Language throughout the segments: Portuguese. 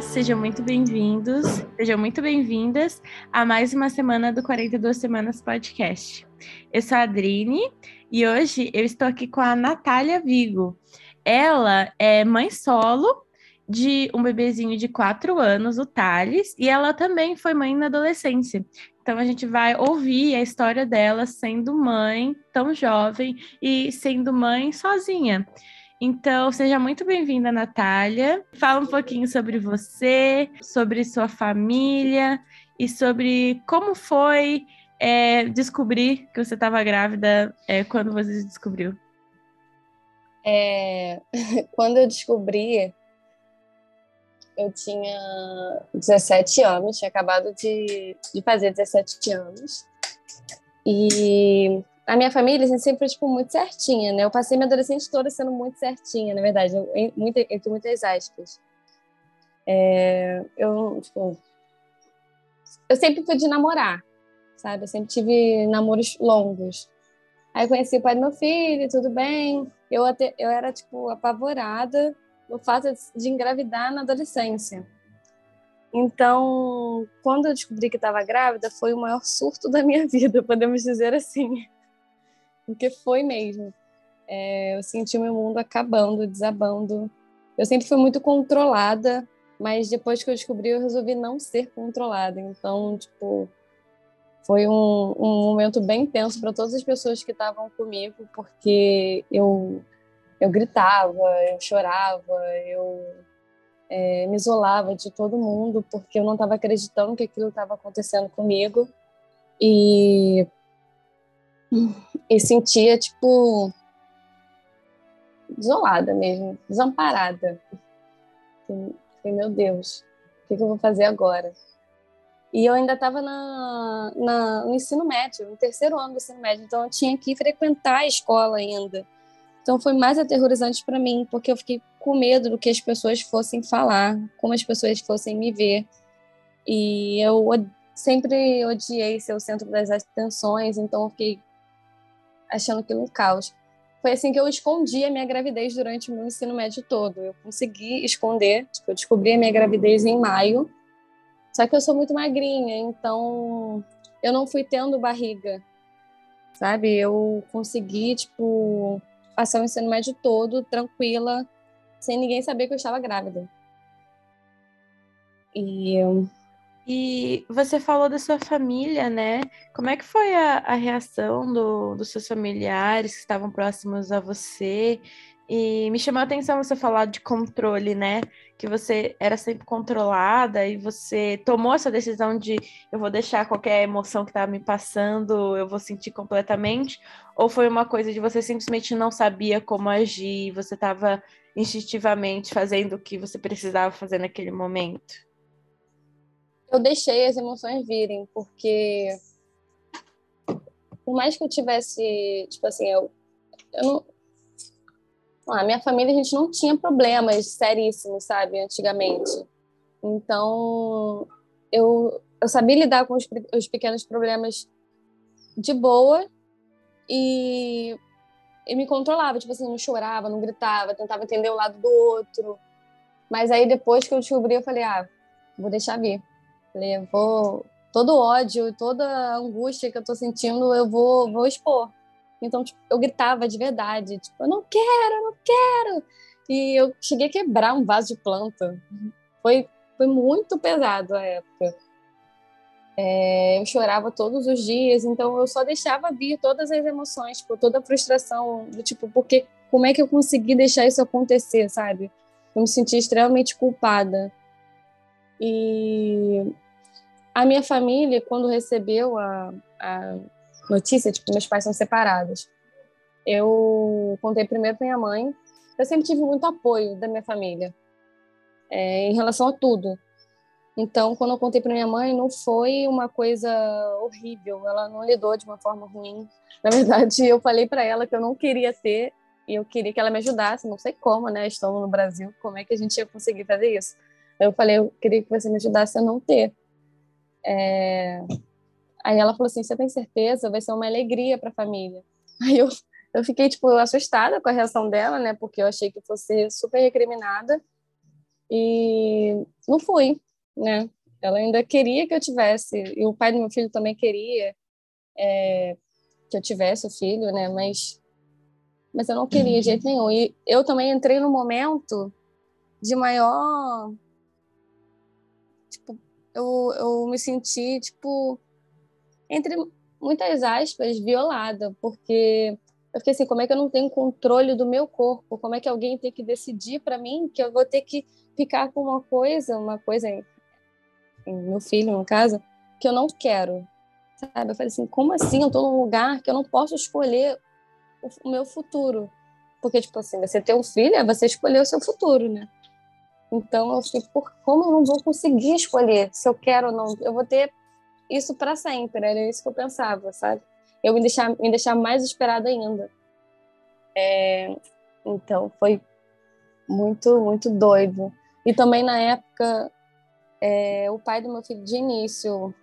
Olá, sejam muito bem-vindos, sejam muito bem-vindas a mais uma semana do 42 Semanas Podcast. Eu sou a Adrine e hoje eu estou aqui com a Natália Vigo. Ela é mãe solo de um bebezinho de quatro anos, o Thales, e ela também foi mãe na adolescência. Então a gente vai ouvir a história dela sendo mãe tão jovem e sendo mãe sozinha. Então, seja muito bem-vinda, Natália. Fala um pouquinho sobre você, sobre sua família e sobre como foi é, descobrir que você estava grávida é, quando você descobriu. É, quando eu descobri, eu tinha 17 anos, tinha acabado de, de fazer 17 anos. E a minha família, a gente sempre foi, tipo, muito certinha, né? Eu passei minha adolescente toda sendo muito certinha, na verdade, muito, entre muitas aspas. É, eu, tipo, eu sempre fui de namorar, sabe? Eu sempre tive namoros longos. Aí conheci o pai do meu filho, tudo bem. Eu, até, eu era, tipo, apavorada no fato de engravidar na adolescência. Então, quando eu descobri que estava grávida, foi o maior surto da minha vida, podemos dizer assim porque foi mesmo. É, eu senti o meu mundo acabando, desabando. Eu sempre fui muito controlada, mas depois que eu descobri, eu resolvi não ser controlada. Então, tipo, foi um, um momento bem tenso para todas as pessoas que estavam comigo, porque eu, eu gritava, eu chorava, eu é, me isolava de todo mundo, porque eu não estava acreditando que aquilo estava acontecendo comigo. E e sentia, tipo, isolada mesmo, desamparada. Falei, meu Deus, o que, que eu vou fazer agora? E eu ainda estava na, na, no ensino médio, no terceiro ano do ensino médio, então eu tinha que frequentar a escola ainda. Então foi mais aterrorizante para mim, porque eu fiquei com medo do que as pessoas fossem falar, como as pessoas fossem me ver. E eu sempre odiei ser o centro das atenções, então eu fiquei achando aquilo um caos. Foi assim que eu escondi a minha gravidez durante o meu ensino médio todo. Eu consegui esconder, tipo, eu descobri a minha gravidez em maio. Só que eu sou muito magrinha, então eu não fui tendo barriga, sabe? Eu consegui, tipo, passar o ensino médio todo tranquila, sem ninguém saber que eu estava grávida. E e você falou da sua família, né? Como é que foi a, a reação do, dos seus familiares que estavam próximos a você? E me chamou a atenção você falar de controle, né? Que você era sempre controlada e você tomou essa decisão de eu vou deixar qualquer emoção que estava me passando, eu vou sentir completamente? Ou foi uma coisa de você simplesmente não sabia como agir, você estava instintivamente fazendo o que você precisava fazer naquele momento? Eu deixei as emoções virem, porque por mais que eu tivesse, tipo assim, eu, eu não. A minha família, a gente não tinha problemas seríssimos, sabe, antigamente. Então, eu, eu sabia lidar com os, os pequenos problemas de boa e, e me controlava. Tipo assim, não chorava, não gritava, tentava entender o lado do outro. Mas aí, depois que eu descobri, eu falei, ah, vou deixar vir. Falei, eu vou. Todo ódio, toda angústia que eu tô sentindo, eu vou, vou expor. Então, tipo, eu gritava de verdade, tipo, eu não quero, eu não quero. E eu cheguei a quebrar um vaso de planta. Foi, foi muito pesado a época. É, eu chorava todos os dias, então eu só deixava vir todas as emoções, tipo, toda a frustração, do tipo, porque como é que eu consegui deixar isso acontecer, sabe? Eu me senti extremamente culpada. E a minha família, quando recebeu a, a notícia, tipo, meus pais são separados, eu contei primeiro para minha mãe. Eu sempre tive muito apoio da minha família é, em relação a tudo. Então, quando eu contei para minha mãe, não foi uma coisa horrível, ela não lidou de uma forma ruim. Na verdade, eu falei para ela que eu não queria ter e eu queria que ela me ajudasse, não sei como, né? Estamos no Brasil, como é que a gente ia conseguir fazer isso? Eu falei, eu queria que você me ajudasse a não ter. É... Aí ela falou assim: Você tem certeza? Vai ser uma alegria para a família. Aí eu, eu fiquei, tipo, assustada com a reação dela, né? Porque eu achei que fosse super recriminada. E não fui, né? Ela ainda queria que eu tivesse, e o pai do meu filho também queria é, que eu tivesse o filho, né? Mas, mas eu não queria de jeito nenhum. E eu também entrei no momento de maior. Tipo, eu, eu me senti, tipo, entre muitas aspas, violada, porque eu fiquei assim, como é que eu não tenho controle do meu corpo? Como é que alguém tem que decidir para mim que eu vou ter que ficar com uma coisa, uma coisa, meu filho no caso, que eu não quero, sabe? Eu falei assim, como assim? Eu estou num lugar que eu não posso escolher o, o meu futuro, porque tipo assim, você ter um filho é você escolher o seu futuro, né? Então eu fiquei, por como eu não vou conseguir escolher se eu quero ou não? Eu vou ter isso para sempre. Era isso que eu pensava, sabe? Eu me deixar, me deixar mais esperada ainda. É, então, foi muito, muito doido. E também, na época, é, o pai do meu filho, de início,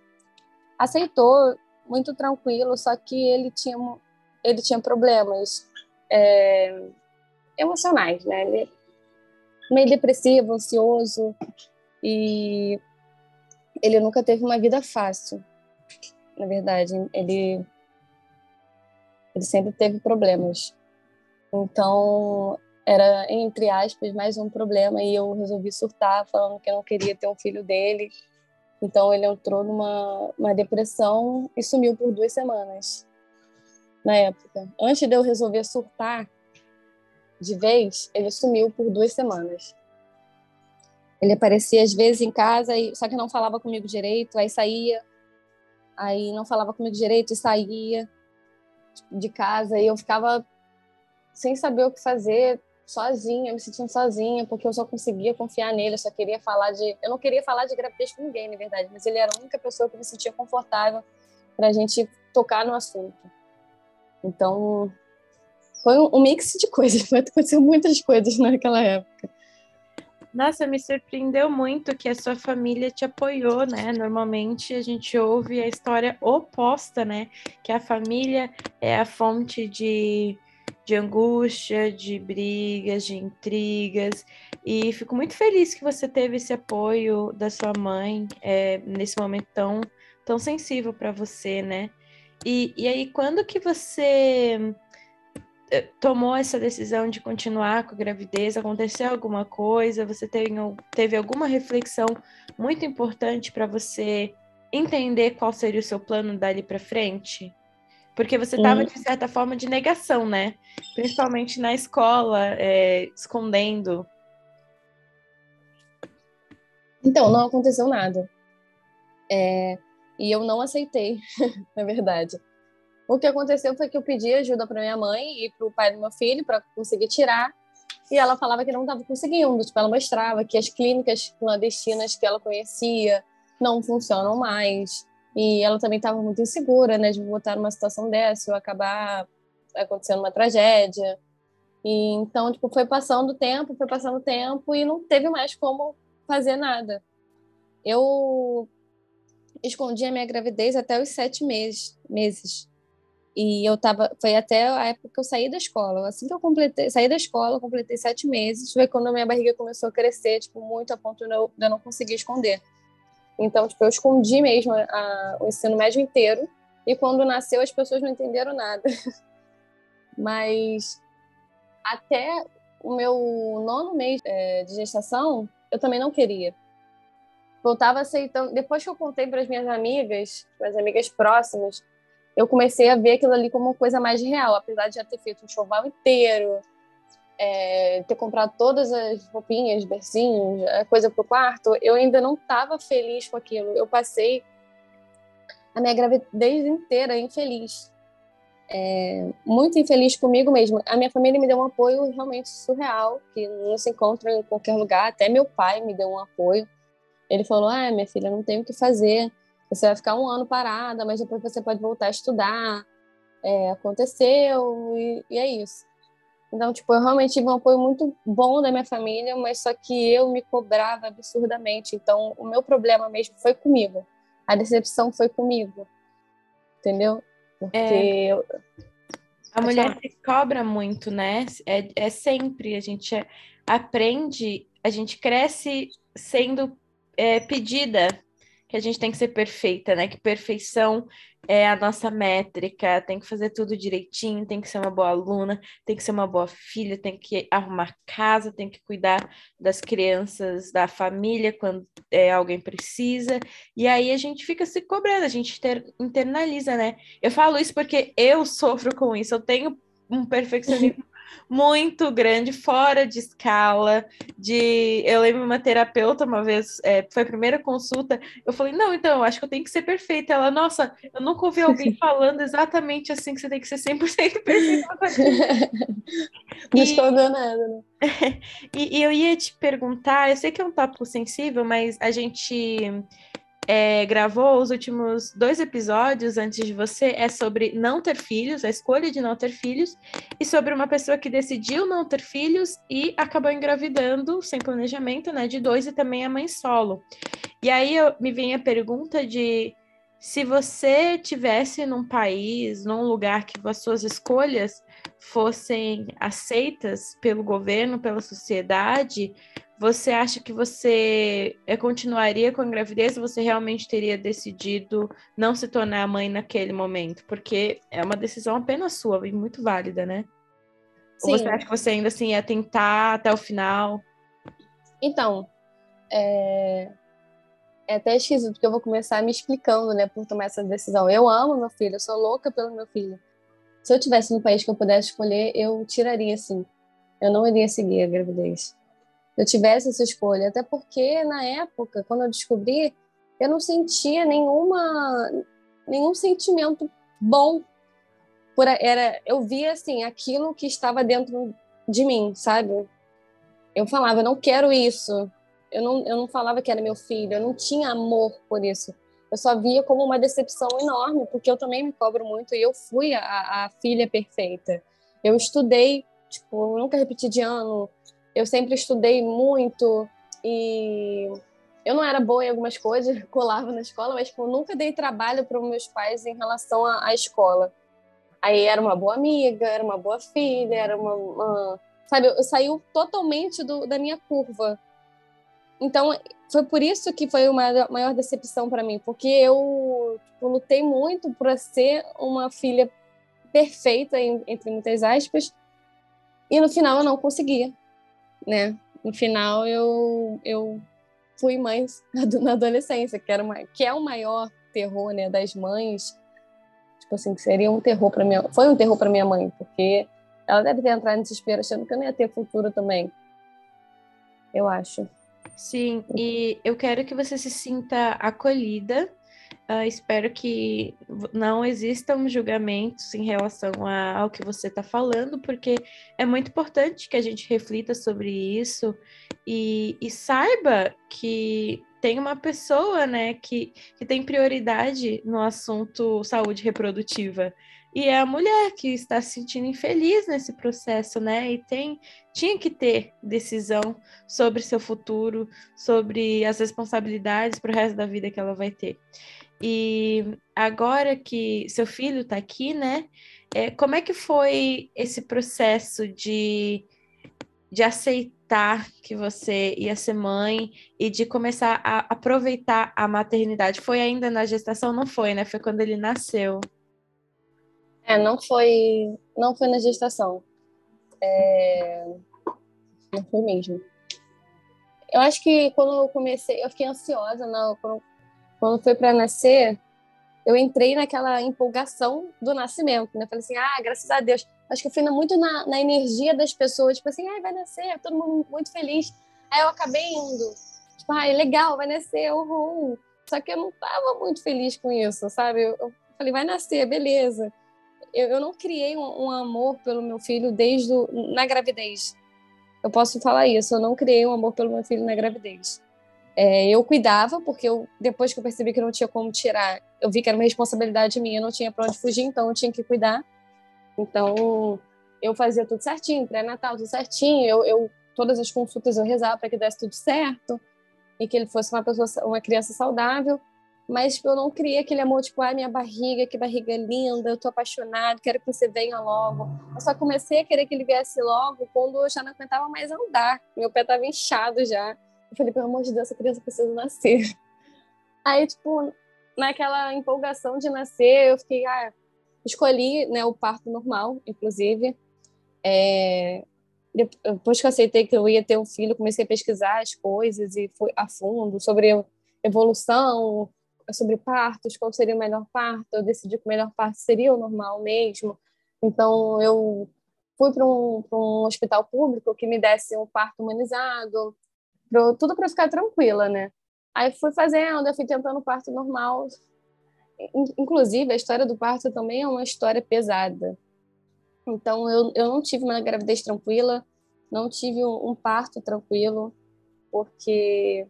aceitou muito tranquilo, só que ele tinha, ele tinha problemas é, emocionais, né? Ele meio depressivo, ansioso, e ele nunca teve uma vida fácil, na verdade. Ele, ele sempre teve problemas. Então, era, entre aspas, mais um problema e eu resolvi surtar, falando que eu não queria ter um filho dele. Então, ele entrou numa uma depressão e sumiu por duas semanas, na época. Antes de eu resolver surtar de vez, ele sumiu por duas semanas. Ele aparecia às vezes em casa, só que não falava comigo direito, aí saía, aí não falava comigo direito e saía de casa, e eu ficava sem saber o que fazer, sozinha, me sentindo sozinha, porque eu só conseguia confiar nele, eu só queria falar de. Eu não queria falar de gravidez com ninguém, na verdade, mas ele era a única pessoa que me sentia confortável para a gente tocar no assunto. Então, foi um mix de coisas, aconteceu muitas coisas naquela época. Nossa, me surpreendeu muito que a sua família te apoiou, né? Normalmente a gente ouve a história oposta, né? Que a família é a fonte de, de angústia, de brigas, de intrigas. E fico muito feliz que você teve esse apoio da sua mãe é, nesse momento tão, tão sensível para você, né? E, e aí, quando que você tomou essa decisão de continuar com a gravidez? Aconteceu alguma coisa? Você teve, teve alguma reflexão muito importante para você entender qual seria o seu plano dali para frente? Porque você estava, de certa forma, de negação, né? Principalmente na escola, é, escondendo. Então, não aconteceu nada. É, e eu não aceitei, na verdade. O que aconteceu foi que eu pedi ajuda para minha mãe e para o pai do meu filho para conseguir tirar. E ela falava que não estava conseguindo. Tipo, ela mostrava que as clínicas clandestinas que ela conhecia não funcionam mais. E ela também estava muito insegura, né, de botar numa situação dessa, ou acabar acontecendo uma tragédia. E então, tipo, foi passando o tempo, foi passando o tempo e não teve mais como fazer nada. Eu escondi a minha gravidez até os sete meses. meses. E eu tava, foi até a época que eu saí da escola. Assim que eu completei, saí da escola, completei sete meses, foi quando a minha barriga começou a crescer, tipo, muito a ponto de eu, de eu não conseguir esconder. Então, tipo, eu escondi mesmo a, a, o ensino médio inteiro. E quando nasceu, as pessoas não entenderam nada. Mas até o meu nono mês é, de gestação, eu também não queria. Eu estava aceitando. Depois que eu contei para as minhas amigas, as amigas próximas, eu comecei a ver aquilo ali como uma coisa mais real, apesar de já ter feito um choval inteiro, é, ter comprado todas as roupinhas, bercinhos, coisa para o quarto, eu ainda não estava feliz com aquilo. Eu passei a minha gravidez inteira infeliz. É, muito infeliz comigo mesma. A minha família me deu um apoio realmente surreal, que não se encontra em qualquer lugar. Até meu pai me deu um apoio. Ele falou: Ah, minha filha, não tem o que fazer. Você vai ficar um ano parada, mas depois você pode voltar a estudar. É, aconteceu e, e é isso. Então, tipo, eu realmente tive um apoio muito bom da minha família, mas só que eu me cobrava absurdamente. Então, o meu problema mesmo foi comigo. A decepção foi comigo. Entendeu? Porque é... eu... A mulher se cobra muito, né? É, é sempre, a gente é, aprende, a gente cresce sendo é, pedida que a gente tem que ser perfeita, né? Que perfeição é a nossa métrica, tem que fazer tudo direitinho, tem que ser uma boa aluna, tem que ser uma boa filha, tem que arrumar casa, tem que cuidar das crianças, da família quando é, alguém precisa. E aí a gente fica se cobrando, a gente ter, internaliza, né? Eu falo isso porque eu sofro com isso, eu tenho um perfeccionismo muito grande, fora de escala. De, eu lembro uma terapeuta uma vez, é, foi a primeira consulta. Eu falei, não, então, eu acho que eu tenho que ser perfeita. Ela, nossa, eu nunca ouvi alguém falando exatamente assim que você tem que ser 100% perfeita. Não estou nada, né? e, e eu ia te perguntar, eu sei que é um tópico sensível, mas a gente é, gravou os últimos dois episódios antes de você é sobre não ter filhos, a escolha de não ter filhos, e sobre uma pessoa que decidiu não ter filhos e acabou engravidando sem planejamento, né, de dois e também a mãe solo. E aí eu, me vem a pergunta de se você tivesse num país, num lugar que as suas escolhas fossem aceitas pelo governo, pela sociedade, você acha que você eh, continuaria com a gravidez ou você realmente teria decidido não se tornar mãe naquele momento? Porque é uma decisão apenas sua e muito válida, né? Sim. Ou você acha que você ainda assim ia tentar até o final? Então, é... é até esquisito, porque eu vou começar me explicando, né, por tomar essa decisão. Eu amo meu filho, eu sou louca pelo meu filho. Se eu tivesse no país que eu pudesse escolher, eu tiraria sim. Eu não iria seguir a gravidez eu tivesse essa escolha. Até porque, na época, quando eu descobri, eu não sentia nenhuma, nenhum sentimento bom. Por, era, eu via, assim, aquilo que estava dentro de mim, sabe? Eu falava, eu não quero isso. Eu não, eu não falava que era meu filho, eu não tinha amor por isso. Eu só via como uma decepção enorme, porque eu também me cobro muito e eu fui a, a filha perfeita. Eu estudei, tipo, eu nunca repeti de ano, eu sempre estudei muito e eu não era boa em algumas coisas, colava na escola, mas tipo, nunca dei trabalho para meus pais em relação à, à, escola. Aí era uma boa amiga, era uma boa filha, era uma, uma sabe, eu saí totalmente do, da minha curva. Então, foi por isso que foi uma maior decepção para mim, porque eu tipo, lutei muito para ser uma filha perfeita, entre muitas aspas, e no final eu não conseguia né? No final, eu, eu fui mãe na adolescência, que, era uma, que é o maior terror né, das mães. Tipo assim, que seria um terror para minha Foi um terror para minha mãe, porque ela deve ter entrado em desespero achando que eu não ia ter futuro também. Eu acho. Sim, e eu quero que você se sinta acolhida Uh, espero que não existam julgamentos em relação a, ao que você está falando, porque é muito importante que a gente reflita sobre isso e, e saiba que tem uma pessoa né, que, que tem prioridade no assunto saúde reprodutiva. E é a mulher que está se sentindo infeliz nesse processo, né? E tem, tinha que ter decisão sobre seu futuro, sobre as responsabilidades para o resto da vida que ela vai ter. E agora que seu filho está aqui, né? É, como é que foi esse processo de, de aceitar que você ia ser mãe e de começar a aproveitar a maternidade? Foi ainda na gestação? Não foi, né? Foi quando ele nasceu. É, não foi, não foi na gestação. É... Não foi mesmo. Eu acho que quando eu comecei, eu fiquei ansiosa não, quando quando foi para nascer, eu entrei naquela empolgação do nascimento, né? Falei assim, ah, graças a Deus. Acho que eu fui muito na, na energia das pessoas, tipo assim, ah, vai nascer, todo mundo muito feliz. Aí eu acabei indo, tipo, ah, legal, vai nascer, uhul. Só que eu não estava muito feliz com isso, sabe? Eu, eu falei, vai nascer, beleza. Eu, eu não criei um, um, amor pelo meu filho desde o, na gravidez. Eu posso falar isso, eu não criei um amor pelo meu filho na gravidez É, eu cuidava, porque eu, depois que eu percebi que não tinha como tirar, eu vi que era uma responsabilidade minha, não tinha para onde fugir, então eu tinha que cuidar. Então, eu fazia tudo certinho, pré-natal, tudo certinho. Eu, eu, todas as consultas eu rezava para que desse tudo certo e que ele fosse uma pessoa, uma criança saudável. Mas tipo, eu não queria aquele amor, tipo, ai, minha barriga, que barriga linda, eu tô apaixonada, quero que você venha logo. Eu só comecei a querer que ele viesse logo quando eu já não aguentava mais andar. Meu pé tava inchado já. Eu falei, pelo amor de Deus, essa criança precisa nascer. Aí, tipo, naquela empolgação de nascer, eu fiquei, ah, escolhi né, o parto normal, inclusive. É, depois que eu aceitei que eu ia ter um filho, comecei a pesquisar as coisas e fui a fundo sobre evolução, sobre partos, qual seria o melhor parto. Eu decidi que o melhor parto seria o normal mesmo. Então, eu fui para um, um, hospital público que me desse um parto humanizado, pro, tudo para ficar tranquila, né? Aí fui fazendo, eu fui tentando parto normal. Inclusive, a história do parto também é uma história pesada. Então, eu, eu não tive uma gravidez tranquila, não tive um, um parto tranquilo, porque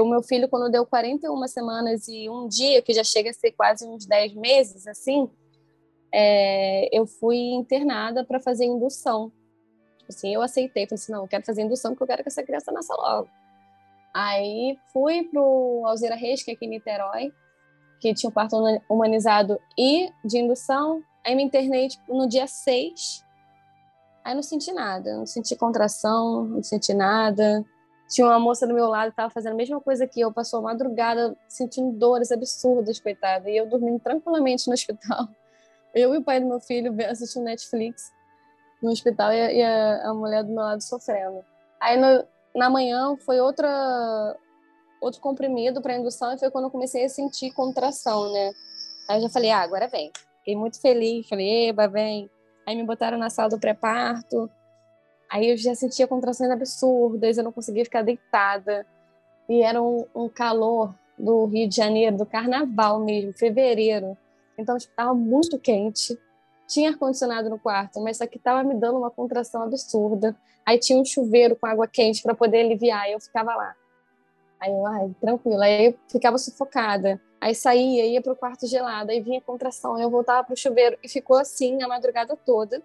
o meu filho, quando deu 41 semanas e um dia, que já chega a ser quase uns 10 meses, assim, é, eu fui internada para fazer indução. Tipo assim, eu aceitei, falei assim, não, eu quero fazer indução porque eu quero que essa criança nasça logo. Aí fui pro Alzira Reis, que é aqui em Niterói, que tinha um parto humanizado e de indução. Aí me internei tipo, no dia 6. Aí não senti nada, não senti contração, não senti nada. Tinha uma moça do meu lado que estava fazendo a mesma coisa que eu, passou a madrugada sentindo dores absurdas, coitada. E eu dormindo tranquilamente no hospital. Eu e o pai do meu filho assistindo Netflix no hospital e a, a mulher do meu lado sofrendo. Aí no, na manhã foi outra outro comprimido para indução e foi quando eu comecei a sentir contração, né? Aí eu já falei, ah, agora vem. Fiquei muito feliz, falei, eba, vem. Aí me botaram na sala do pré-parto. Aí eu já sentia contrações absurdas, eu não conseguia ficar deitada. E era um, um calor do Rio de Janeiro, do carnaval mesmo, fevereiro. Então, tipo, tava muito quente. Tinha ar-condicionado no quarto, mas só que tava me dando uma contração absurda. Aí tinha um chuveiro com água quente para poder aliviar, e eu ficava lá. Aí eu, ai, tranquilo. Aí eu ficava sufocada. Aí saía, ia para o quarto gelado, aí vinha contração, aí eu voltava para o chuveiro e ficou assim a madrugada toda.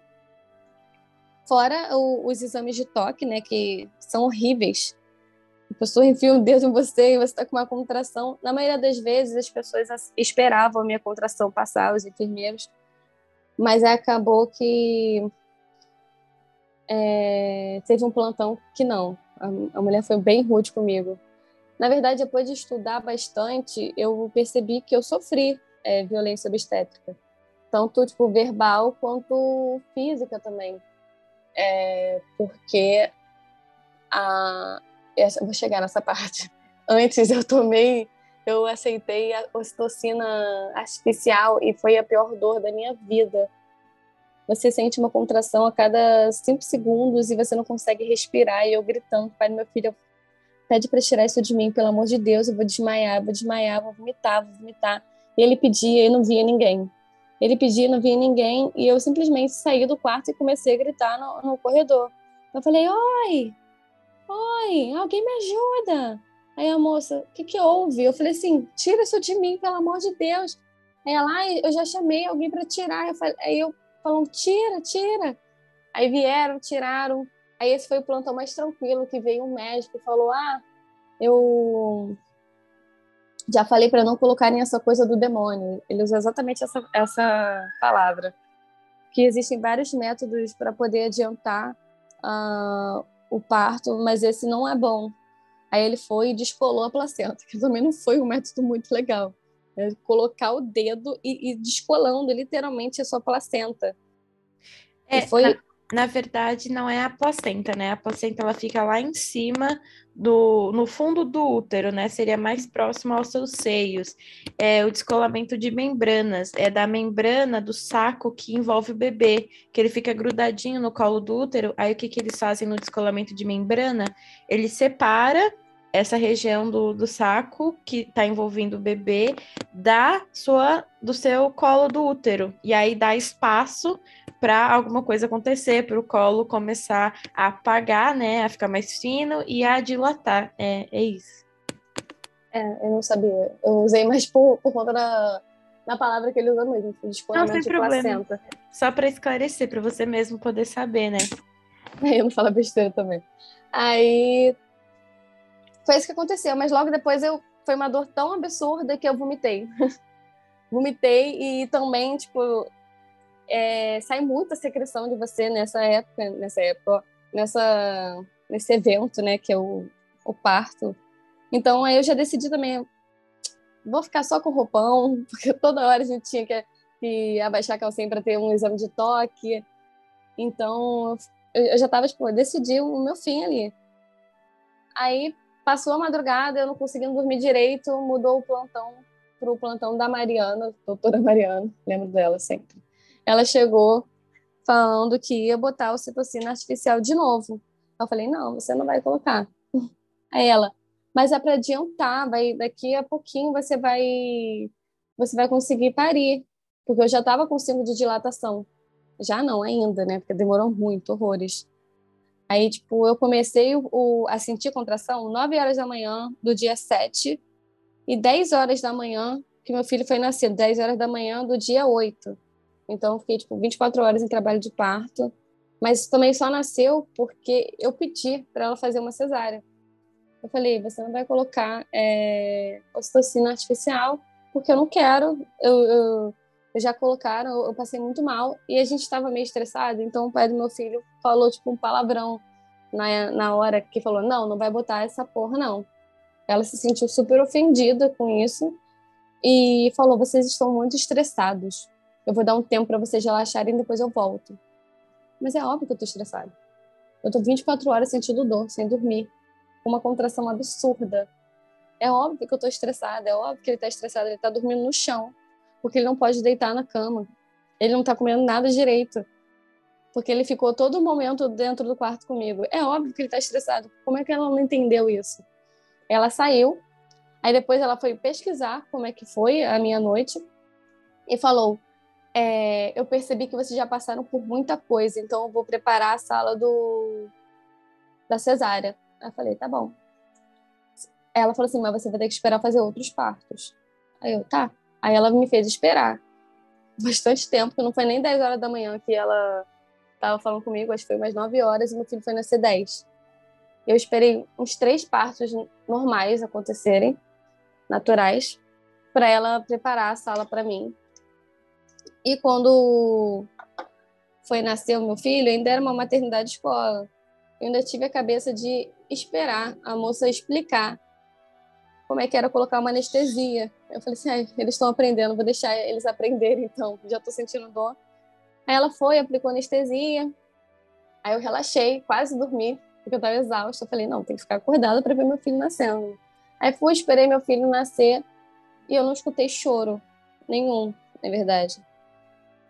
Fora o, os exames de toque, né, que são horríveis. A pessoa enfia um dedo em você e você está com uma contração. Na maioria das vezes, as pessoas esperavam a minha contração passar, os enfermeiros. Mas acabou que é, teve um plantão que não. A, a mulher foi bem rude comigo. Na verdade, depois de estudar bastante, eu percebi que eu sofri é, violência obstétrica, tanto tipo verbal quanto física também, é, porque a vou chegar nessa parte. Antes eu tomei, eu aceitei a ocitocina artificial e foi a pior dor da minha vida. Você sente uma contração a cada cinco segundos e você não consegue respirar. E eu gritando, pai meu filho, pede para tirar isso de mim, pelo amor de Deus, eu vou desmaiar, vou desmaiar, vou vomitar, vou vomitar. E ele pedia e não via ninguém. Ele pedia e não via ninguém, e eu simplesmente saí do quarto e comecei a gritar no, no corredor. Eu falei: Oi, oi, alguém me ajuda. Aí a moça, o que, que houve? Eu falei assim: tira isso de mim, pelo amor de Deus. Aí ela, eu já chamei alguém para tirar. Eu falei, aí eu falando: tira, tira. Aí vieram, tiraram. Aí esse foi o plantão mais tranquilo, que veio um médico e falou: Ah, eu já falei para não colocarem essa coisa do demônio. Ele usou exatamente essa, essa palavra. Que existem vários métodos para poder adiantar uh, o parto, mas esse não é bom. Aí ele foi e descolou a placenta, que também não foi um método muito legal. É colocar o dedo e, e descolando literalmente a sua placenta. É, e foi na verdade, não é a placenta, né? A placenta ela fica lá em cima do, no fundo do útero, né? Seria mais próximo aos seus seios. É o descolamento de membranas, é da membrana do saco que envolve o bebê, que ele fica grudadinho no colo do útero. Aí o que, que eles fazem no descolamento de membrana? Ele separa essa região do, do saco que está envolvendo o bebê da sua do seu colo do útero e aí dá espaço para alguma coisa acontecer, para o colo começar a apagar, né, a ficar mais fino e a dilatar. É, é isso. É, eu não sabia. Eu usei mais por, por conta da, da palavra que ele usou mesmo, descolamento não, de problema. placenta. Só para esclarecer, para você mesmo poder saber, né? Eu não falo besteira também. Aí foi isso que aconteceu, mas logo depois eu foi uma dor tão absurda que eu vomitei. vomitei e também, tipo, é, sai muita secreção de você nessa época, nessa época, nessa, nesse evento, né, que é o, o parto. Então aí eu já decidi também, vou ficar só com roupão, porque toda hora a gente tinha que, que abaixar a calcinha para ter um exame de toque. Então eu, eu já estava, tipo, decidi o meu fim ali. Aí passou a madrugada, eu não conseguindo dormir direito, mudou o plantão para o plantão da Mariana, doutora Mariana, lembro dela sempre. Ela chegou falando que ia botar o citocina artificial de novo. Eu falei, não, você não vai colocar. Aí ela, mas é para adiantar, vai, daqui a pouquinho você vai você vai conseguir parir, porque eu já estava com 5 de dilatação. Já não ainda, né? Porque demorou muito, horrores. Aí, tipo, eu comecei o, a sentir contração 9 horas da manhã do dia 7 e 10 horas da manhã que meu filho foi nascido, 10 horas da manhã do dia 8. Então, eu fiquei, tipo, 24 horas em trabalho de parto. Mas também só nasceu porque eu pedi para ela fazer uma cesárea. Eu falei, você não vai colocar é, ocitocina artificial, porque eu não quero. Eu, eu já colocaram, eu, passei muito mal. E a gente estava meio estressado, então o pai do meu filho falou, tipo, um palavrão na, na hora que falou, não, não vai botar essa porra, não. Ela se sentiu super ofendida com isso e falou, vocês estão muito estressados. Eu vou dar um tempo para vocês relaxarem e depois eu volto. Mas é óbvio que eu tô estressada. Eu tô 24 horas sentindo dor, sem dormir, com uma contração absurda. É óbvio que eu tô estressada, é óbvio que ele tá estressado, ele tá dormindo no chão, porque ele não pode deitar na cama. Ele não tá comendo nada direito, porque ele ficou todo momento dentro do quarto comigo. É óbvio que ele tá estressado. Como é que ela não entendeu isso? Ela saiu, aí depois ela foi pesquisar como é que foi a minha noite e falou: é, eu percebi que vocês já passaram por muita coisa, então eu vou preparar a sala do da cesárea. Aí eu falei, tá bom. Ela falou assim, mas você vai ter que esperar fazer outros partos. Aí eu, tá. Aí ela me fez esperar bastante tempo, que não foi nem 10 horas da manhã que ela tava falando comigo, acho que foi umas 9 horas, e meu filho foi nascer 10. Eu esperei uns três partos normais acontecerem, naturais, para ela preparar a sala para mim. E quando foi nascer o meu filho, ainda era uma maternidade escola. Eu ainda tive a cabeça de esperar a moça explicar como é que era colocar uma anestesia. Eu falei assim, ah, eles estão aprendendo, vou deixar eles aprenderem então, já estou sentindo dor. Aí ela foi, aplicou anestesia. Aí eu relaxei, quase dormi, porque eu estava exausta. Eu falei, não, tem que ficar acordada para ver meu filho nascendo. Aí fui, esperei meu filho nascer e eu não escutei choro nenhum, na verdade.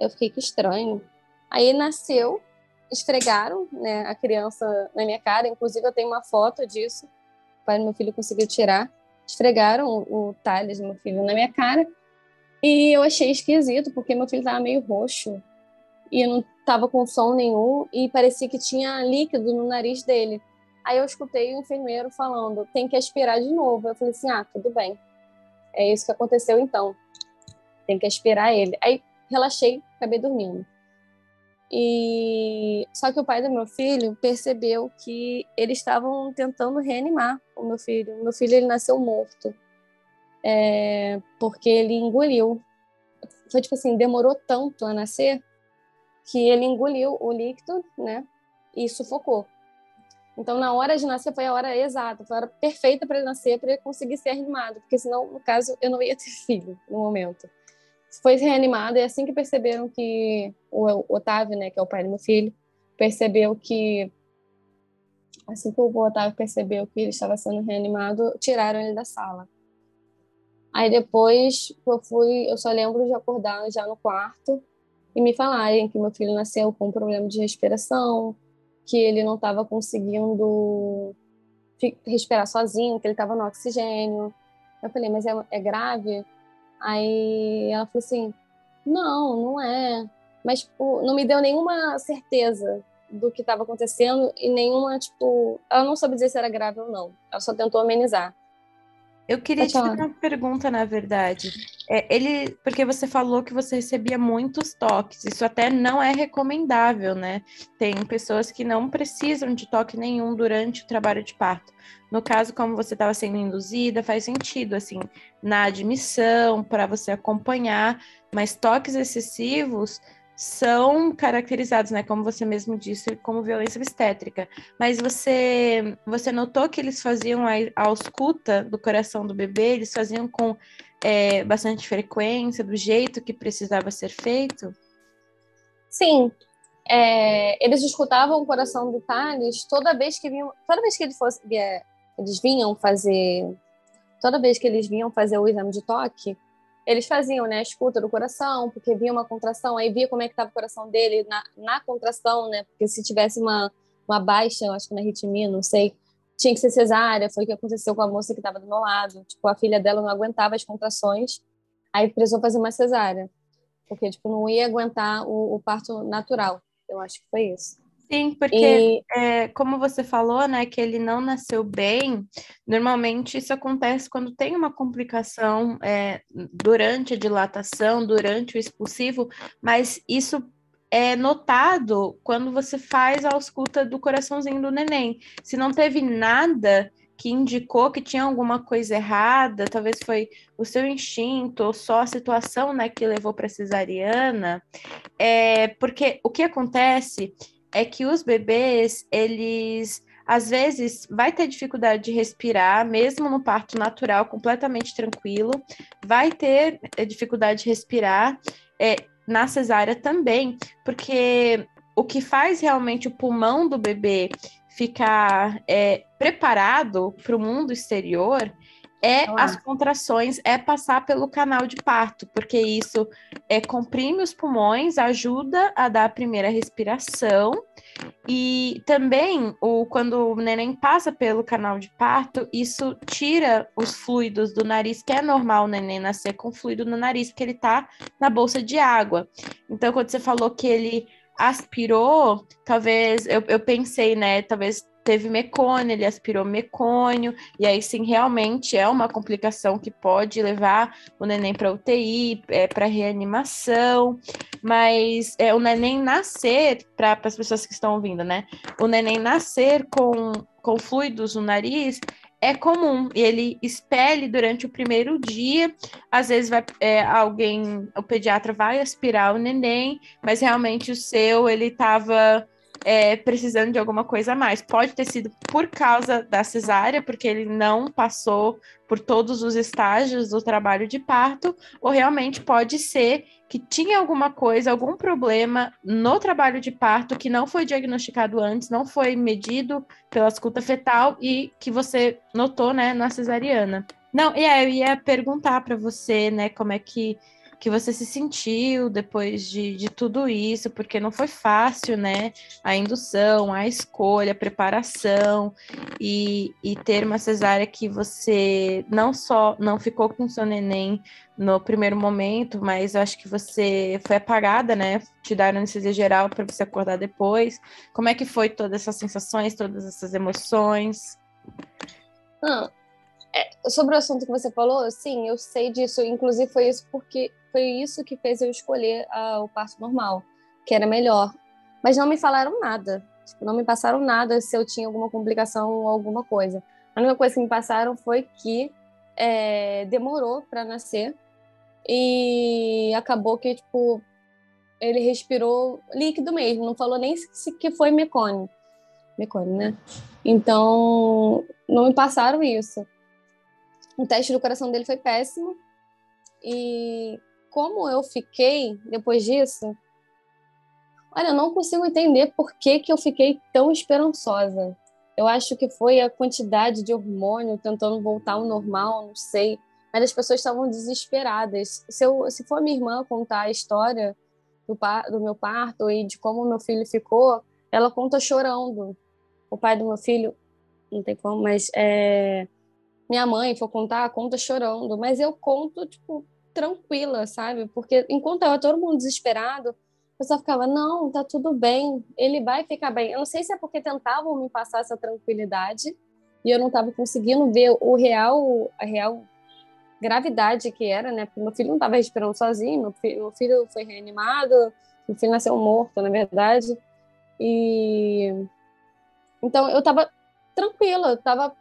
Eu fiquei que estranho. Aí nasceu, esfregaram né, a criança na minha cara, inclusive eu tenho uma foto disso, do meu filho conseguiu tirar. Esfregaram o, o Thales, meu filho, na minha cara. E eu achei esquisito, porque meu filho estava meio roxo e não estava com som nenhum e parecia que tinha líquido no nariz dele. Aí eu escutei o enfermeiro falando: tem que aspirar de novo. Eu falei assim: ah, tudo bem. É isso que aconteceu então. Tem que aspirar ele. Aí relaxei, acabei dormindo. E só que o pai do meu filho percebeu que eles estavam tentando reanimar o meu filho. O meu filho ele nasceu morto, é, porque ele engoliu. Foi tipo assim, demorou tanto a nascer que ele engoliu o líquido, né? E sufocou. Então, na hora de nascer foi a hora exata, foi a hora perfeita para ele nascer, para ele conseguir ser reanimado, porque senão, no caso, eu não ia ter filho no momento foi reanimado e assim que perceberam que o Otávio, né, que é o pai do meu filho, percebeu que assim que o Otávio percebeu que ele estava sendo reanimado, tiraram ele da sala. Aí depois eu fui, eu só lembro de acordar já no quarto e me falarem que meu filho nasceu com um problema de respiração, que ele não estava conseguindo respirar sozinho, que ele estava no oxigênio. Eu falei, mas é, é grave? Aí ela falou assim: não, não é. Mas, tipo, não me deu nenhuma certeza do que estava acontecendo e nenhuma, tipo, ela não soube dizer se era grave ou não. Ela só tentou amenizar. Eu queria te fazer uma pergunta, na verdade. É, ele, porque você falou que você recebia muitos toques. Isso até não é recomendável, né? Tem pessoas que não precisam de toque nenhum durante o trabalho de parto. No caso, como você estava sendo induzida, faz sentido, assim, na admissão, para você acompanhar, mas toques excessivos são caracterizados, né, como você mesmo disse, como violência obstétrica. Mas você você notou que eles faziam a, a ausculta do coração do bebê, eles faziam com é, bastante frequência, do jeito que precisava ser feito? Sim. É, eles escutavam o coração do Thales toda vez que vinham, toda vez que ele fosse, é, eles vinham fazer, toda vez que eles vinham fazer o exame de toque, eles faziam, né, a escuta do coração, porque via uma contração, aí via como é que estava o coração dele na, na contração, né, porque se tivesse uma, uma baixa, eu acho que na arritmia, não sei, tinha que ser cesárea, foi o que aconteceu com a moça que estava do meu lado, tipo, a filha dela não aguentava as contrações, aí precisou fazer uma cesárea, porque, tipo, não ia aguentar o, o parto natural, eu acho que foi isso. Sim, porque e... é, como você falou, né, que ele não nasceu bem, normalmente isso acontece quando tem uma complicação é, durante a dilatação, durante o expulsivo, mas isso é notado quando você faz a ausculta do coraçãozinho do neném. Se não teve nada que indicou que tinha alguma coisa errada, talvez foi o seu instinto ou só a situação, né, que levou para cesariana, é porque o que acontece é que os bebês, eles às vezes vai ter dificuldade de respirar, mesmo no parto natural, completamente tranquilo, vai ter eh, dificuldade de respirar é, na cesárea também, porque o que faz realmente o pulmão do bebê ficar é, preparado para o mundo exterior é as contrações, é passar pelo canal de parto, porque isso é comprime os pulmões, ajuda a dar a primeira respiração e também o quando o neném passa pelo canal de parto, isso tira os fluidos do nariz, que é normal o neném nascer com fluido no nariz, porque ele tá na bolsa de água. Então quando você falou que ele aspirou, talvez eu, eu pensei, né, talvez teve mecônio, ele aspirou mecônio, e aí sim, realmente é uma complicação que pode levar o neném para UTI, é, para reanimação, mas é, o neném nascer, para as pessoas que estão ouvindo, né? O neném nascer com, com fluidos no nariz é comum ele expele durante o primeiro dia. Às vezes vai é, alguém, o pediatra vai aspirar o neném, mas realmente o seu ele estava é, precisando de alguma coisa a mais. Pode ter sido por causa da cesárea, porque ele não passou por todos os estágios do trabalho de parto, ou realmente pode ser que tinha alguma coisa, algum problema no trabalho de parto que não foi diagnosticado antes, não foi medido pela escuta fetal e que você notou, né, na cesariana. Não, e aí eu ia perguntar para você, né, como é que que você se sentiu depois de, de tudo isso, porque não foi fácil, né? A indução, a escolha, a preparação e, e ter uma cesárea que você não só não ficou com seu neném no primeiro momento, mas eu acho que você foi apagada, né? Te deram anestesia geral para você acordar depois. Como é que foi todas essas sensações, todas essas emoções? Ah, é, sobre o assunto que você falou, sim, eu sei disso. Inclusive foi isso porque foi isso que fez eu escolher uh, o parto normal, que era melhor. Mas não me falaram nada. Tipo, não me passaram nada se eu tinha alguma complicação ou alguma coisa. A única coisa que me passaram foi que é, demorou para nascer e acabou que tipo ele respirou líquido mesmo, não falou nem se que foi mecônio. Mecônio, né? Então, não me passaram isso. O teste do coração dele foi péssimo. E como eu fiquei depois disso, olha, eu não consigo entender por que, que eu fiquei tão esperançosa. Eu acho que foi a quantidade de hormônio tentando voltar ao normal, não sei. Mas as pessoas estavam desesperadas. Se, eu, se for minha irmã contar a história do, do meu parto e de como meu filho ficou, ela conta chorando. O pai do meu filho, não tem como, mas é, minha mãe for contar, conta chorando. Mas eu conto, tipo, tranquila, sabe? Porque enquanto estava todo mundo desesperado, eu só ficava, não, tá tudo bem, ele vai ficar bem. Eu não sei se é porque tentavam me passar essa tranquilidade, e eu não estava conseguindo ver o real, a real gravidade que era, né? Porque meu filho não estava respirando sozinho, meu filho, meu filho foi reanimado, meu filho nasceu morto, na verdade. E então eu estava tranquila, eu estava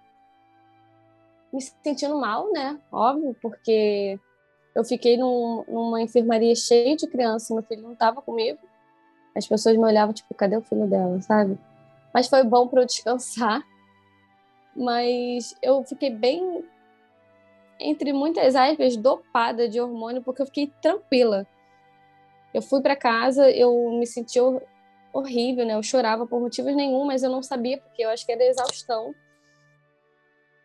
me sentindo mal, né? Óbvio, porque eu fiquei num, numa enfermaria cheia de crianças, meu filho não estava comigo. As pessoas me olhavam tipo, cadê o filho dela, sabe? Mas foi bom para eu descansar. Mas eu fiquei bem entre muitas aspas, dopada de hormônio, porque eu fiquei tranquila. Eu fui para casa, eu me senti horrível, né? Eu chorava por motivos nenhum, mas eu não sabia porque eu acho que era exaustão.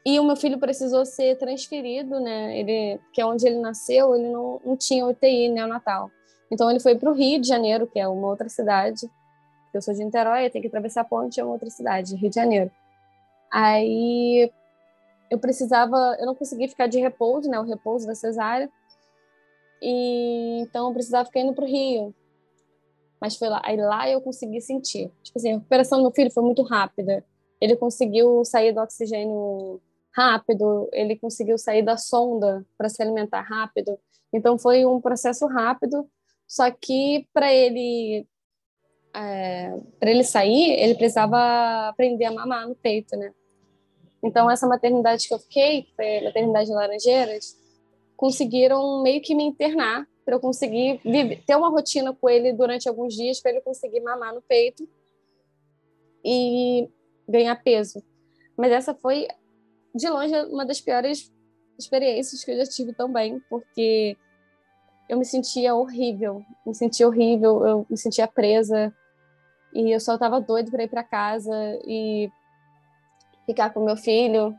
E o meu filho precisou ser transferido, né? Ele, que é onde ele nasceu, ele não, não tinha UTI neonatal. Então ele foi para o Rio de Janeiro, que é uma outra cidade. Eu sou de Niterói, tem que atravessar a ponte, é uma outra cidade, Rio de Janeiro. Aí eu precisava, eu não conseguia ficar de repouso, né, o repouso da cesárea. E então eu precisava ficar indo pro Rio. Mas foi lá, aí lá eu consegui sentir. Tipo assim, a recuperação do meu filho foi muito rápida. Ele conseguiu sair do oxigênio rápido, ele conseguiu sair da sonda para se alimentar rápido. Então foi um processo rápido, só que para ele é, para ele sair, ele precisava aprender a mamar no peito, né? Então, essa maternidade que eu fiquei, que foi a maternidade de Laranjeiras, conseguiram meio que me internar para eu conseguir viver, ter uma rotina com ele durante alguns dias para ele conseguir mamar no peito e ganhar peso. Mas essa foi, de longe, uma das piores experiências que eu já tive também, porque eu me sentia horrível, me sentia horrível, eu me sentia presa e eu só estava doido para ir para casa e ficar com meu filho.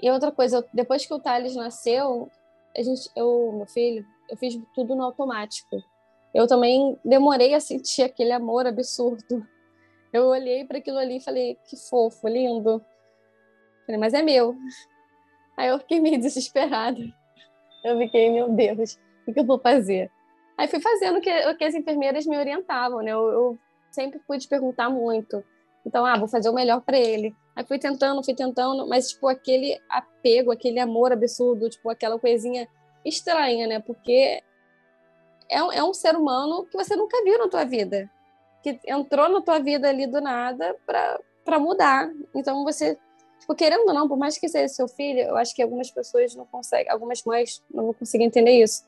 E outra coisa, depois que o Thales nasceu, a gente, eu, meu filho, eu fiz tudo no automático. Eu também demorei a sentir aquele amor absurdo. Eu olhei para aquilo ali e falei, que fofo, lindo. Falei, mas é meu. Aí eu fiquei meio desesperada. Eu fiquei, meu Deus, o que eu vou fazer? Aí fui fazendo o que, o que as enfermeiras me orientavam, né? Eu, eu sempre pude perguntar muito. Então, ah, vou fazer o melhor para ele. Aí fui tentando, fui tentando, mas, tipo, aquele apego, aquele amor absurdo, tipo, aquela coisinha estranha, né? Porque é um, é um ser humano que você nunca viu na tua vida, que entrou na tua vida ali do nada para mudar. Então, você, tipo, querendo ou não, por mais que seja seu filho, eu acho que algumas pessoas não conseguem, algumas mães não vão conseguir entender isso.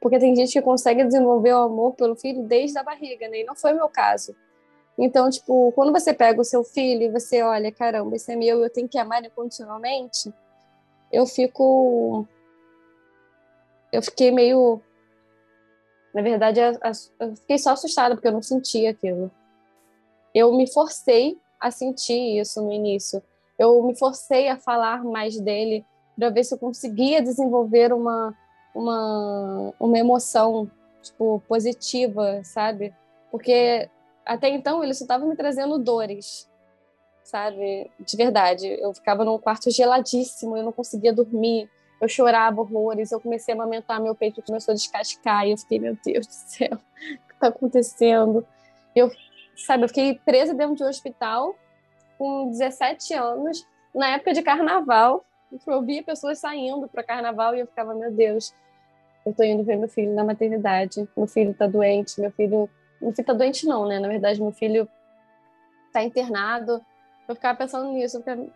Porque tem gente que consegue desenvolver o amor pelo filho desde a barriga, né? E não foi o meu caso. Então, tipo, quando você pega o seu filho e você olha, caramba, esse é meu, eu tenho que amar incondicionalmente, eu fico. Eu fiquei meio. Na verdade, eu fiquei só assustada, porque eu não sentia aquilo. Eu me forcei a sentir isso no início. Eu me forcei a falar mais dele para ver se eu conseguia desenvolver uma, uma, uma emoção, tipo, positiva, sabe? Porque até então ele só estava me trazendo dores, sabe? De verdade. Eu ficava num quarto geladíssimo, eu não conseguia dormir, eu chorava horrores, eu comecei a amamentar, meu peito começou a descascar, e eu fiquei, meu Deus do céu, o que está acontecendo? Eu, sabe, eu fiquei presa dentro de um hospital com 17 anos, na época de carnaval, eu via pessoas saindo para carnaval e eu ficava, meu Deus, eu estou indo ver meu filho na maternidade, meu filho está doente, meu filho meu filho tá doente não, né? Na verdade, meu filho tá internado. Eu ficava pensando nisso, ficava...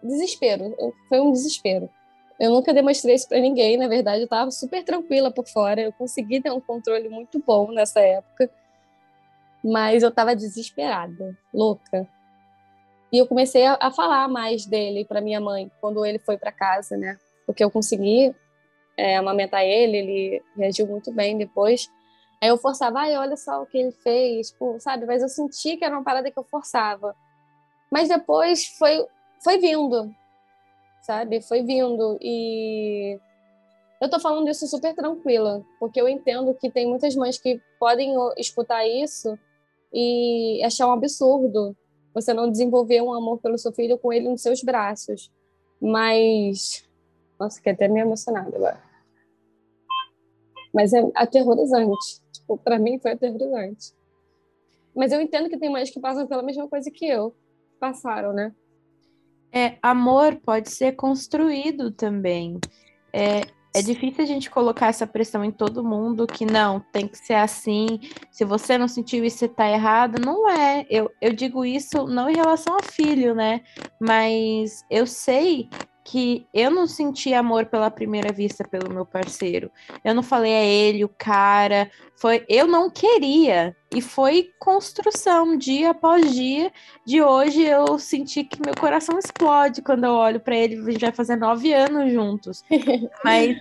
desespero. Foi um desespero. Eu nunca demonstrei isso para ninguém, na verdade, eu tava super tranquila por fora. Eu consegui ter um controle muito bom nessa época. Mas eu tava desesperada, louca. E eu comecei a, a falar mais dele para minha mãe quando ele foi para casa, né? Porque eu consegui é, amamentar ele, ele reagiu muito bem depois. Aí eu forçava, ai, olha só o que ele fez, tipo, sabe? Mas eu senti que era uma parada que eu forçava. Mas depois foi, foi vindo, sabe? Foi vindo. E eu tô falando isso super tranquila, porque eu entendo que tem muitas mães que podem escutar isso e achar um absurdo você não desenvolver um amor pelo seu filho com ele nos seus braços. Mas. Nossa, fiquei até me emocionada agora. Mas é aterrorizante. Tipo, para mim foi aterrorizante. Mas eu entendo que tem mães que passam pela mesma coisa que eu passaram, né? É, amor pode ser construído também. É, é difícil a gente colocar essa pressão em todo mundo que não, tem que ser assim. Se você não sentiu isso, você tá errado. Não é. Eu, eu digo isso não em relação ao filho, né? Mas eu sei que eu não senti amor pela primeira vista pelo meu parceiro. Eu não falei a ele, o cara, foi eu não queria e foi construção dia após dia. De hoje eu senti que meu coração explode quando eu olho para ele. A gente vai fazer nove anos juntos, mas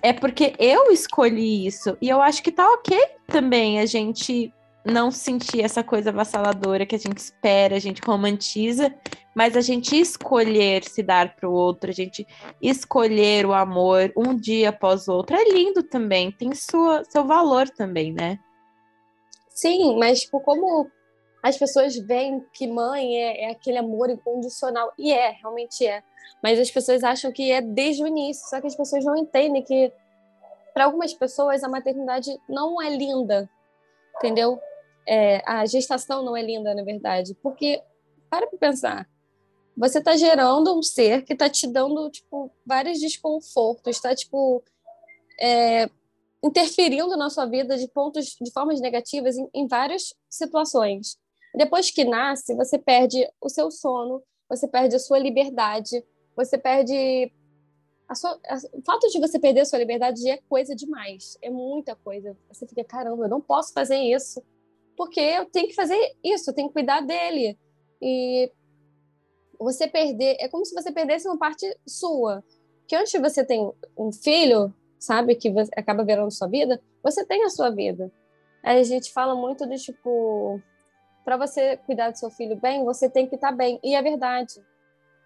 é porque eu escolhi isso e eu acho que tá ok também a gente não sentir essa coisa avassaladora que a gente espera, a gente romantiza, mas a gente escolher se dar para o outro, a gente escolher o amor um dia após o outro, é lindo também, tem sua, seu valor também, né? Sim, mas tipo, como as pessoas veem que mãe é, é aquele amor incondicional, e é, realmente é, mas as pessoas acham que é desde o início, só que as pessoas não entendem que para algumas pessoas a maternidade não é linda, entendeu? É, a gestação não é linda, na verdade, porque para para pensar, você está gerando um ser que está te dando tipo vários desconfortos, está tipo é, interferindo na sua vida de pontos, de formas negativas em, em várias situações. Depois que nasce, você perde o seu sono, você perde a sua liberdade, você perde a sua, a, o fato de você perder a sua liberdade é coisa demais, é muita coisa. Você fica, caramba, eu não posso fazer isso porque eu tenho que fazer isso, eu tenho que cuidar dele. E você perder, é como se você perdesse uma parte sua. Que antes você tem um filho, sabe, que acaba virando sua vida, você tem a sua vida. Aí a gente fala muito de tipo, para você cuidar do seu filho bem, você tem que estar tá bem. E é verdade.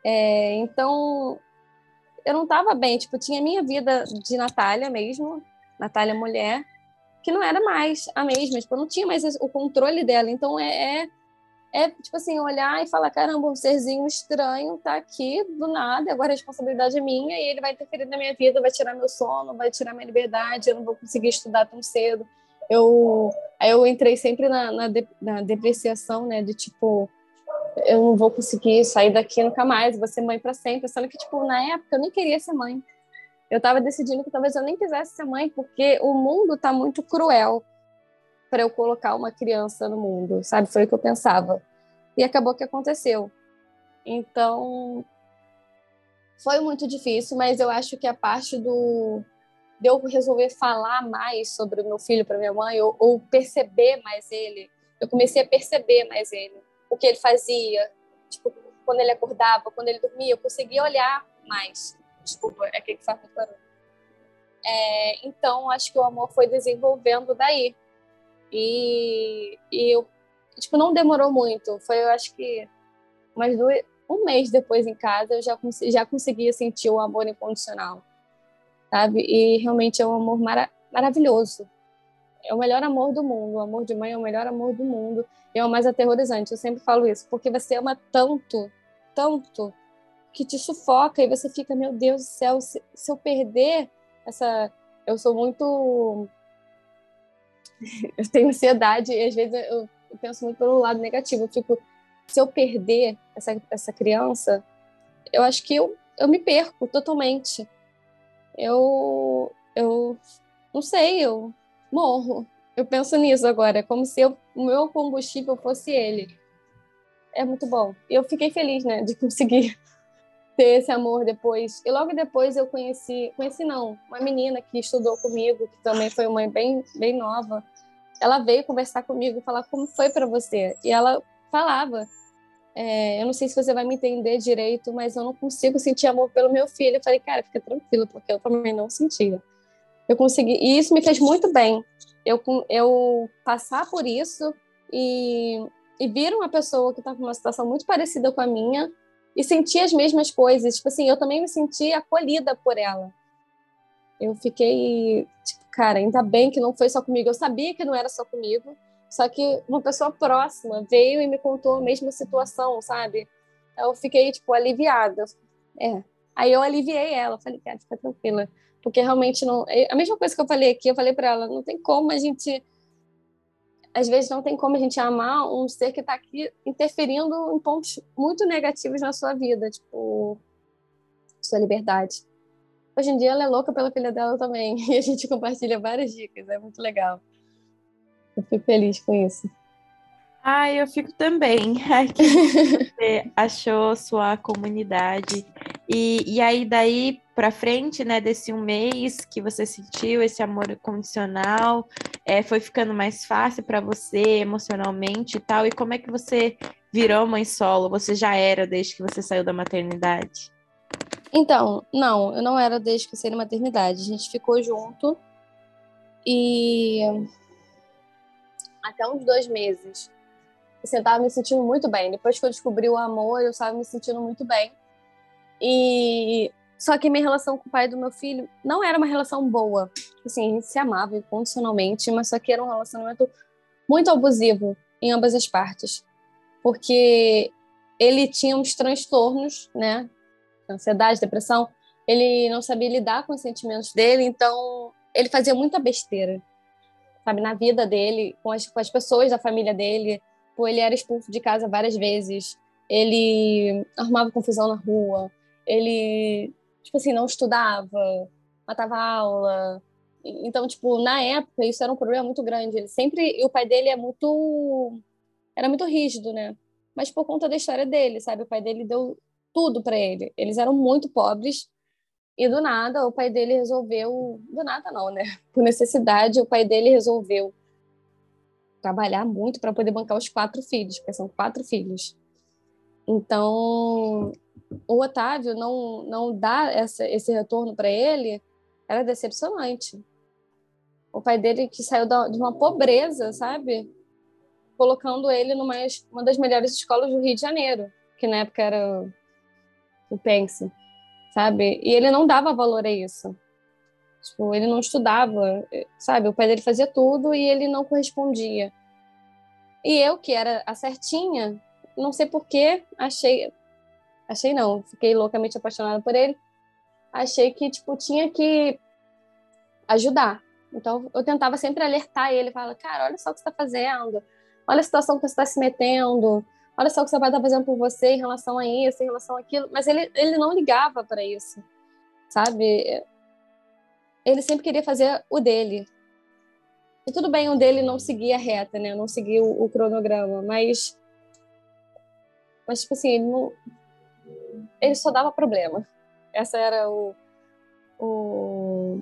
É, então, eu não estava bem. Tipo, tinha minha vida de Natália mesmo, Natália mulher, que não era mais a mesma, tipo, eu não tinha mais o controle dela. Então é, é, é, tipo assim, olhar e falar: caramba, um serzinho estranho tá aqui do nada, agora a responsabilidade é minha e ele vai interferir na minha vida, vai tirar meu sono, vai tirar minha liberdade, eu não vou conseguir estudar tão cedo. Eu, aí eu entrei sempre na, na, de, na depreciação, né, de tipo, eu não vou conseguir sair daqui nunca mais, vou ser mãe para sempre. Sendo que, tipo, na época eu nem queria ser mãe eu estava decidindo que talvez eu nem quisesse ser mãe, porque o mundo está muito cruel para eu colocar uma criança no mundo, sabe? Foi o que eu pensava. E acabou que aconteceu. Então, foi muito difícil, mas eu acho que a parte do de eu resolver falar mais sobre o meu filho para minha mãe ou, ou, perceber mais ele, eu comecei a perceber mais ele, o que ele fazia, tipo, quando ele acordava, quando ele dormia, eu conseguia olhar mais. Desculpa, é que faz muito barulho. É, então, acho que o amor foi desenvolvendo daí. E, e eu, tipo, não demorou muito. Foi, eu acho que, mais dois, um mês depois em casa, eu já, já conseguia sentir o amor incondicional, sabe? E realmente é um amor mara maravilhoso. É o melhor amor do mundo. O amor de mãe é o melhor amor do mundo. E é o mais aterrorizante. Eu sempre falo isso, porque você ama tanto, tanto, que te sufoca e você fica, meu Deus do céu, se, se eu perder essa. Eu sou muito. eu tenho ansiedade e às vezes eu, penso muito pelo lado negativo. Eu fico, se eu perder essa, essa criança, eu acho que eu, eu me perco totalmente. Eu, eu não sei, eu morro. Eu penso nisso agora, é como se o meu combustível fosse ele. É muito bom. E eu fiquei feliz, né, de conseguir ter esse amor depois. E logo depois eu conheci, conheci não, uma menina que estudou comigo, que também foi uma bem, bem nova. Ela veio conversar comigo, falar como foi para você. E ela falava, é, eu não sei se você vai me entender direito, mas eu não consigo sentir amor pelo meu filho. Eu falei, cara, fica tranquilo, porque eu também não sentia. Eu consegui, e isso me fez muito bem. Eu, eu passar por isso e, e vir uma pessoa que está com uma situação muito parecida com a minha e sentir as mesmas coisas. Tipo assim, eu também me senti acolhida por ela. Eu fiquei, tipo, cara, ainda bem que não foi só comigo. Eu sabia que não era só comigo, só que uma pessoa próxima veio e me contou a mesma situação, sabe? Eu fiquei, tipo, aliviada. É. Aí eu aliviei ela, falei, cara, fica tranquila. Porque realmente não. É a mesma coisa que eu falei aqui, eu falei para ela, não tem como a gente às vezes não tem como a gente amar um ser que está aqui interferindo em pontos muito negativos na sua vida, tipo, sua liberdade. Hoje em dia ela é louca pela filha dela também, e a gente compartilha várias dicas, é muito legal. Eu fico feliz com isso. Ah, eu fico também. que você achou sua comunidade. E, e aí, daí para frente, né, desse um mês que você sentiu esse amor condicional, é, foi ficando mais fácil para você emocionalmente e tal. E como é que você virou mãe solo? Você já era desde que você saiu da maternidade? Então, não, eu não era desde que eu saí da maternidade. A gente ficou junto e até uns dois meses assim, eu tava me sentindo muito bem. Depois que eu descobri o amor, eu estava me sentindo muito bem. E só que minha relação com o pai do meu filho não era uma relação boa. Assim, a gente se amava incondicionalmente, mas só que era um relacionamento muito abusivo em ambas as partes. Porque ele tinha uns transtornos, né? Ansiedade, depressão. Ele não sabia lidar com os sentimentos dele, então ele fazia muita besteira, sabe? Na vida dele, com as, com as pessoas da família dele Tipo, ele era expulso de casa várias vezes, ele arrumava confusão na rua, ele, tipo assim, não estudava, matava aula. Então, tipo, na época, isso era um problema muito grande. Ele sempre. E o pai dele é muito. Era muito rígido, né? Mas por conta da história dele, sabe? O pai dele deu tudo para ele. Eles eram muito pobres. E do nada, o pai dele resolveu. Do nada, não, né? Por necessidade, o pai dele resolveu trabalhar muito para poder bancar os quatro filhos, porque são quatro filhos. Então, o Otávio não, não dar essa, esse retorno para ele era decepcionante. O pai dele que saiu da, de uma pobreza, sabe? Colocando ele numa uma das melhores escolas do Rio de Janeiro, que na época era o Pense, sabe? E ele não dava valor a isso. Tipo, ele não estudava, sabe? O pai dele fazia tudo e ele não correspondia. E eu, que era a certinha, não sei porquê, achei. Achei não, fiquei loucamente apaixonada por ele. Achei que, tipo, tinha que ajudar. Então, eu tentava sempre alertar ele, falar, cara, olha só o que você está fazendo, olha a situação que você está se metendo, olha só o que seu pai está fazendo por você em relação a isso, em relação àquilo. Mas ele, ele não ligava para isso, sabe? ele sempre queria fazer o dele. E tudo bem o dele não seguia a reta, né? Não seguia o, o cronograma, mas mas tipo assim, ele não ele só dava problema. Essa era o, o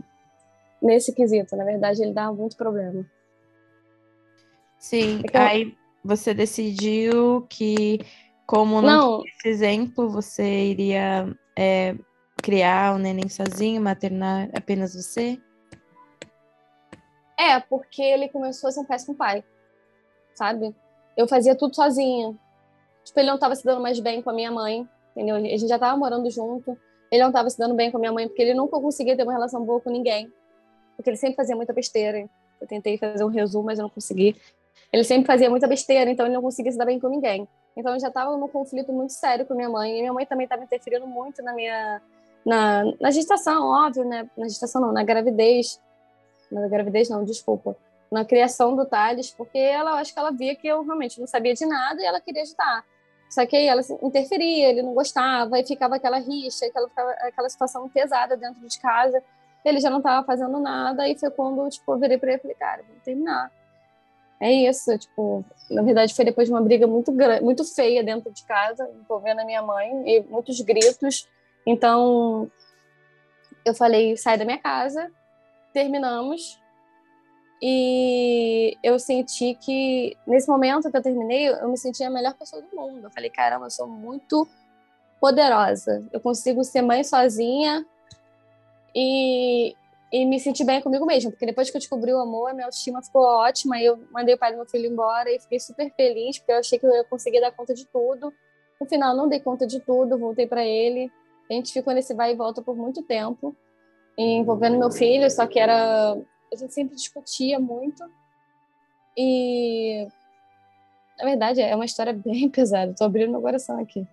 nesse quesito, na verdade, ele dava muito problema. Sim, então, aí você decidiu que como não, não. esse exemplo, você iria é, criar o neném sozinho, maternar apenas você? É, porque ele começou a ser um péssimo pai, sabe? Eu fazia tudo sozinha. Tipo, ele não estava se dando mais bem com a minha mãe, entendeu? A gente já estava morando junto. Ele não estava se dando bem com a minha mãe porque ele nunca conseguia ter uma relação boa com ninguém. Porque ele sempre fazia muita besteira. Eu tentei fazer um resumo, mas eu não consegui. Ele sempre fazia muita besteira, então ele não conseguia se dar bem com ninguém. Então eu já estava num conflito muito sério com minha mãe. E minha mãe também estava interferindo muito na minha na, na gestação, óbvio, né? Na gestação não, na gravidez. Na gravidez não, desculpa. Na criação do Thales, porque ela, acho que ela via que eu realmente não sabia de nada e ela queria ajudar. Só que aí ela interferia, ele não gostava, e ficava aquela rixa, aquela, aquela situação pesada dentro de casa. Ele já não estava fazendo nada, e foi quando tipo, eu virei para ele e falei, cara, vamos terminar. É isso, tipo, na verdade foi depois de uma briga muito, muito feia dentro de casa, envolvendo a minha mãe, e muitos gritos, então, eu falei, sai da minha casa, terminamos. E eu senti que, nesse momento que eu terminei, eu me senti a melhor pessoa do mundo. Eu falei, caramba, eu sou muito poderosa. Eu consigo ser mãe sozinha e, e me sentir bem comigo mesma. Porque depois que eu descobri o amor, minha autoestima ficou ótima. E eu mandei o pai do meu filho embora e fiquei super feliz, porque eu achei que eu ia conseguir dar conta de tudo. No final, não dei conta de tudo, voltei para ele. A gente ficou nesse vai e volta por muito tempo, envolvendo meu filho, só que era. A gente sempre discutia muito. E. Na verdade, é uma história bem pesada, tô abrindo meu coração aqui.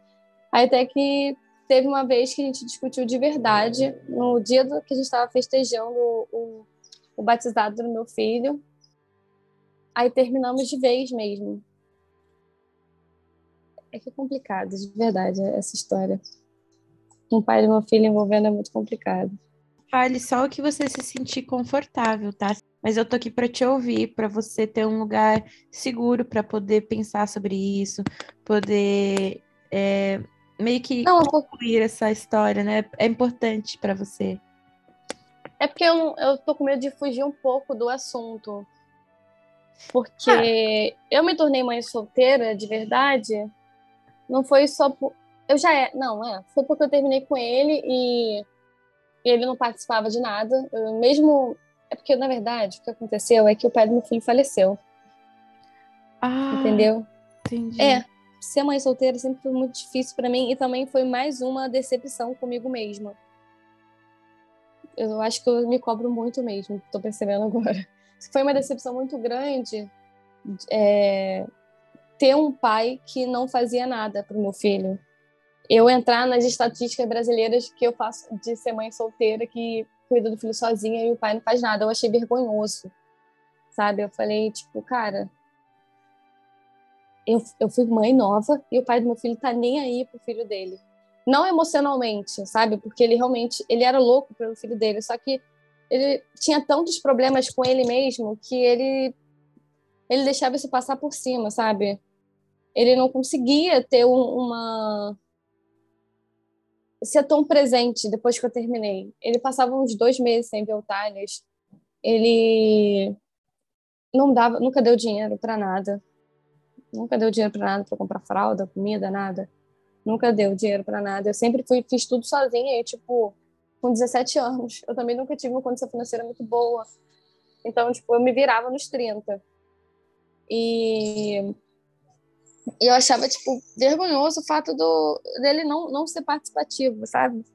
Aí até que teve uma vez que a gente discutiu de verdade, no dia do que a gente estava festejando o, o batizado do meu filho. Aí terminamos de vez mesmo. É que é complicado, de verdade, essa história. Um pai de uma filha envolvendo é muito complicado. Fale só o que você se sentir confortável, tá? Mas eu tô aqui para te ouvir, para você ter um lugar seguro para poder pensar sobre isso, poder é, meio que Não, concluir essa história, né? É importante para você. É porque eu, eu tô com medo de fugir um pouco do assunto. Porque ah. eu me tornei mãe solteira de verdade. Não foi só por. Eu já é. Não, é. Foi porque eu terminei com ele e ele não participava de nada. Eu mesmo. É porque, na verdade, o que aconteceu é que o pai do meu filho faleceu. Ah, entendeu? Entendi. É. Ser mãe solteira sempre foi muito difícil para mim e também foi mais uma decepção comigo mesma. Eu acho que eu me cobro muito mesmo, tô percebendo agora. Foi uma decepção muito grande é, ter um pai que não fazia nada para o meu filho eu entrar nas estatísticas brasileiras que eu faço de ser mãe solteira que cuida do filho sozinha e o pai não faz nada. Eu achei vergonhoso, sabe? Eu falei, tipo, cara, eu, eu fui mãe nova e o pai do meu filho tá nem aí pro filho dele. Não emocionalmente, sabe? Porque ele realmente, ele era louco pelo filho dele, só que ele tinha tantos problemas com ele mesmo que ele ele deixava isso passar por cima, sabe? Ele não conseguia ter um, uma ser tão presente depois que eu terminei. Ele passava uns dois meses sem ver o Thales. Ele não dava, nunca deu dinheiro para nada. Nunca deu dinheiro para nada para comprar fralda, comida, nada. Nunca deu dinheiro para nada. Eu sempre fui, fiz tudo sozinha e tipo, com 17 anos, eu também nunca tive uma condição financeira muito boa. Então, tipo, eu me virava nos 30. E eu achava, tipo, vergonhoso o fato do, dele não, não ser participativo, sabe?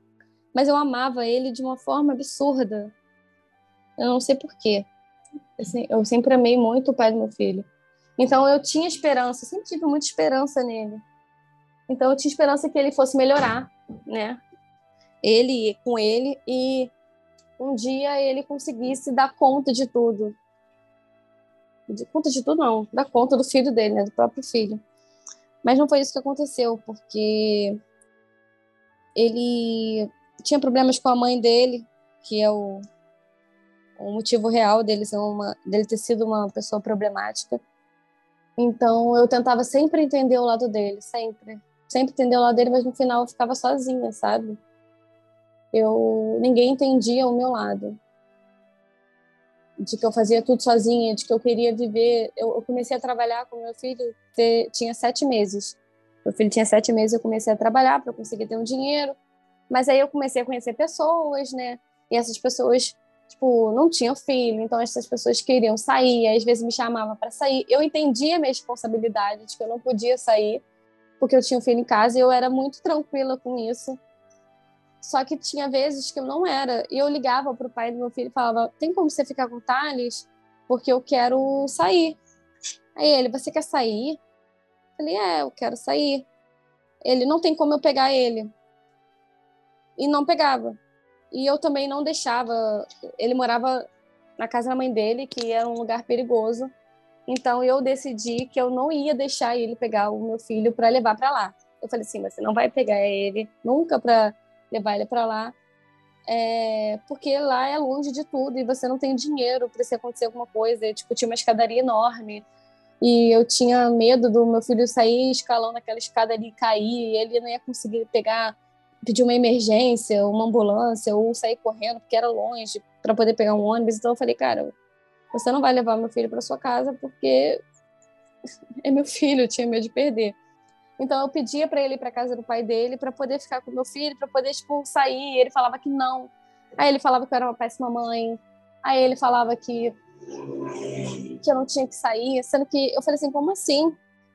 Mas eu amava ele de uma forma absurda. Eu não sei porquê. Eu sempre amei muito o pai do meu filho. Então eu tinha esperança, sempre tive muita esperança nele. Então eu tinha esperança que ele fosse melhorar, né? Ele com ele e um dia ele conseguisse dar conta de tudo. De conta de tudo não, dar conta do filho dele, né, do próprio filho. Mas não foi isso que aconteceu, porque ele tinha problemas com a mãe dele, que é o, o motivo real dele, ser uma, dele ter sido uma pessoa problemática. Então eu tentava sempre entender o lado dele, sempre. Sempre entender o lado dele, mas no final eu ficava sozinha, sabe? Eu ninguém entendia o meu lado de que eu fazia tudo sozinha, de que eu queria viver. Eu, eu comecei a trabalhar com meu filho, ter, tinha sete meses. Meu filho tinha sete meses, eu comecei a trabalhar para conseguir ter um dinheiro. Mas aí eu comecei a conhecer pessoas, né? E essas pessoas, tipo, não tinham filho, então essas pessoas queriam sair, às vezes me chamavam para sair. Eu entendia a minha responsabilidade de que eu não podia sair, porque eu tinha um filho em casa e eu era muito tranquila com isso. Só que tinha vezes que eu não era. E eu ligava para o pai do meu filho e falava: tem como você ficar com o Thales? Porque eu quero sair. Aí ele: você quer sair? Eu falei: é, eu quero sair. Ele: não tem como eu pegar ele. E não pegava. E eu também não deixava. Ele morava na casa da mãe dele, que era um lugar perigoso. Então eu decidi que eu não ia deixar ele pegar o meu filho para levar para lá. Eu falei assim: você não vai pegar ele nunca para levar ele para lá, é, porque lá é longe de tudo e você não tem dinheiro para se acontecer alguma coisa. Eu, tipo, tinha uma escadaria enorme e eu tinha medo do meu filho sair escalando aquela escada ali e cair e ele não ia conseguir pegar, pedir uma emergência, uma ambulância ou sair correndo porque era longe para poder pegar um ônibus. Então eu falei, cara, você não vai levar meu filho para sua casa porque é meu filho, eu tinha medo de perder. Então eu pedia para ele ir para casa do pai dele para poder ficar com meu filho, para poder tipo sair. Ele falava que não. Aí ele falava que eu era uma péssima mãe. Aí ele falava que que eu não tinha que sair, sendo que eu falei assim, como assim?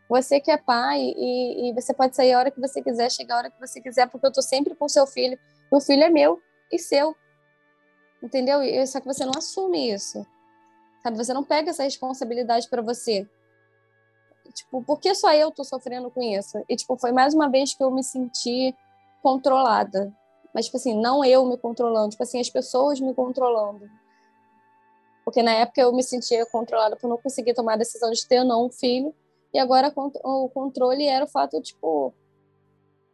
Você que é pai e, e você pode sair a hora que você quiser, chegar a hora que você quiser, porque eu tô sempre com seu filho. O filho é meu e seu. Entendeu? Só que você não assume isso. Sabe? Você não pega essa responsabilidade para você. Tipo, por que só eu tô sofrendo com isso? E, tipo, foi mais uma vez que eu me senti controlada. Mas, tipo assim, não eu me controlando, tipo assim, as pessoas me controlando. Porque na época eu me sentia controlada por não conseguir tomar a decisão de ter ou não um filho. E agora o controle era o fato, tipo,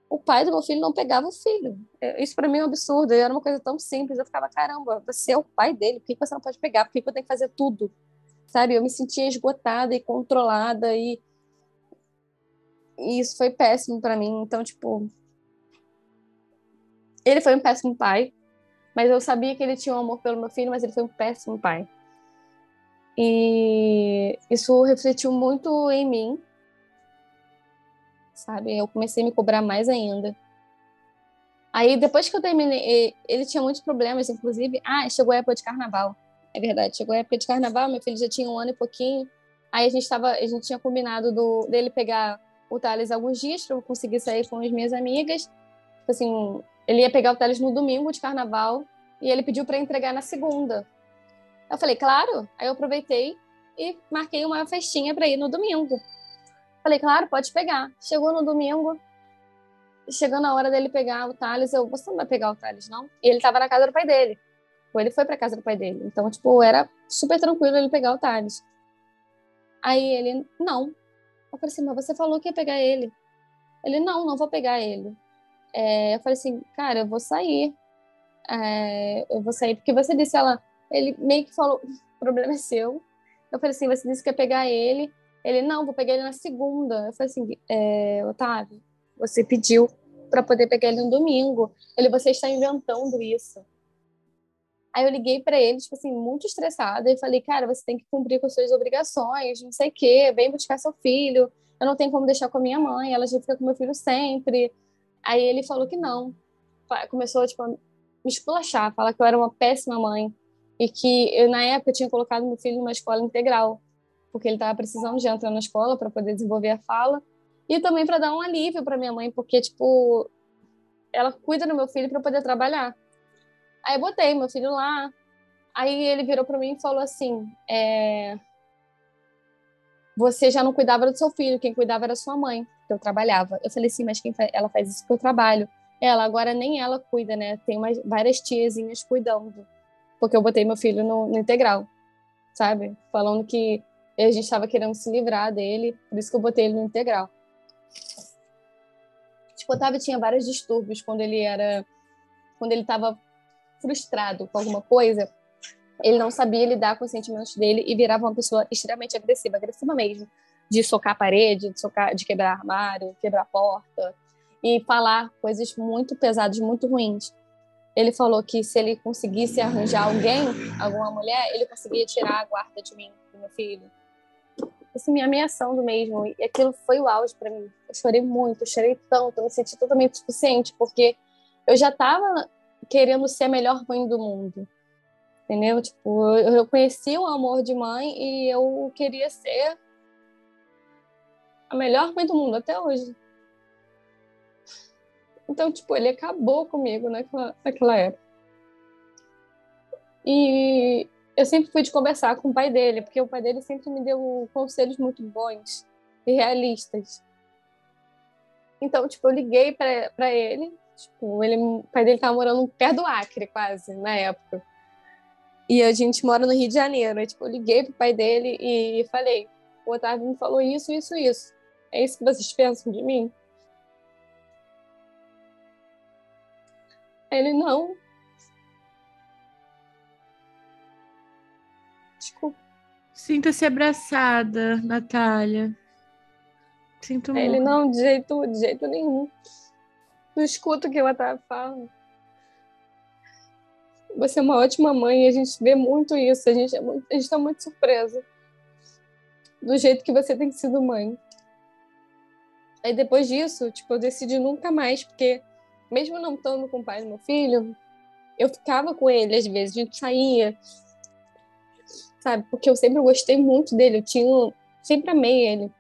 o pai do meu filho não pegava o filho. É, isso para mim é um absurdo. Era uma coisa tão simples. Eu ficava, caramba, você é o pai dele, por que você não pode pegar? Por que eu tenho que fazer tudo? Sabe? Eu me sentia esgotada e controlada e, e isso foi péssimo para mim. Então, tipo, ele foi um péssimo pai, mas eu sabia que ele tinha um amor pelo meu filho, mas ele foi um péssimo pai. E isso refletiu muito em mim, sabe? Eu comecei a me cobrar mais ainda. Aí, depois que eu terminei, ele tinha muitos problemas, inclusive. Ah, chegou a época de carnaval. É verdade, chegou a época de carnaval, meu filho já tinha um ano e pouquinho. Aí a gente tava, a gente tinha combinado do, dele pegar o Thales alguns dias para eu conseguir sair com as minhas amigas. Tipo assim, ele ia pegar o Thales no domingo de carnaval e ele pediu para entregar na segunda. Eu falei, claro. Aí eu aproveitei e marquei uma festinha para ir no domingo. Falei, claro, pode pegar. Chegou no domingo, chegou na hora dele pegar o Thales, eu, você não vai pegar o Thales, não? E ele tava na casa do pai dele. Ou ele foi pra casa do pai dele. Então, tipo, era super tranquilo ele pegar o Thales. Aí ele, não. Eu falei assim, mas você falou que ia pegar ele. Ele, não, não vou pegar ele. É, eu falei assim, cara, eu vou sair. É, eu vou sair, porque você disse, ela, ele meio que falou, o problema é seu. Eu falei assim, você disse que ia pegar ele. Ele, não, vou pegar ele na segunda. Eu falei assim, é, Otávio, você pediu para poder pegar ele no domingo. Ele, você está inventando isso. Aí eu liguei para ele, tipo assim, muito estressada, e falei, cara, você tem que cumprir com as suas obrigações, não sei o quê, vem buscar seu filho, eu não tenho como deixar com a minha mãe, ela já fica com meu filho sempre. Aí ele falou que não. Começou, tipo, a me esculachar, falar que eu era uma péssima mãe, e que eu, na época, tinha colocado meu filho numa escola integral porque ele estava precisando de entrar na escola para poder desenvolver a fala e também para dar um alívio para minha mãe, porque tipo ela cuida do meu filho para poder trabalhar. Aí eu botei meu filho lá, aí ele virou para mim e falou assim: é... você já não cuidava do seu filho, quem cuidava era sua mãe, que eu trabalhava. Eu falei assim, mas quem ela faz isso que eu trabalho. Ela agora nem ela cuida, né? Tem umas, várias tiazinhas cuidando, porque eu botei meu filho no, no integral, sabe? Falando que a gente estava querendo se livrar dele, por isso que eu botei ele no integral. Tipo, o Otávio tinha vários distúrbios quando ele era. Quando ele estava frustrado com alguma coisa, ele não sabia lidar com os sentimentos dele e virava uma pessoa extremamente agressiva, agressiva mesmo, de socar a parede, de, socar, de quebrar armário, quebrar porta e falar coisas muito pesadas, muito ruins. Ele falou que se ele conseguisse arranjar alguém, alguma mulher, ele conseguia tirar a guarda de mim, do meu filho assim, me ameaçando mesmo. E aquilo foi o auge para mim. Eu chorei muito, eu chorei tanto, eu me senti totalmente suficiente, porque eu já estava querendo ser a melhor mãe do mundo. Entendeu? Tipo, eu conheci o amor de mãe e eu queria ser a melhor mãe do mundo até hoje. Então, tipo, ele acabou comigo naquela, naquela época. E eu sempre fui de conversar com o pai dele, porque o pai dele sempre me deu conselhos muito bons e realistas. Então, tipo, eu liguei para ele, tipo, ele, o pai dele tava morando perto do Acre, quase, na época. E a gente mora no Rio de Janeiro. Aí, tipo, eu liguei pro pai dele e falei: o Otávio me falou isso, isso, isso. É isso que vocês pensam de mim? Ele, não, Desculpa. Sinta-se abraçada, Natália. Sinto muito. Ele não, de jeito, de jeito nenhum. Não escuta o que ela tá falando. Você é uma ótima mãe e a gente vê muito isso. A gente, é muito, a gente tá muito surpresa do jeito que você tem sido mãe. Aí depois disso, tipo, eu decidi nunca mais, porque mesmo não estando com o pai do meu filho, eu ficava com ele às vezes, a gente saía, sabe? Porque eu sempre gostei muito dele, eu tinha, sempre amei ele.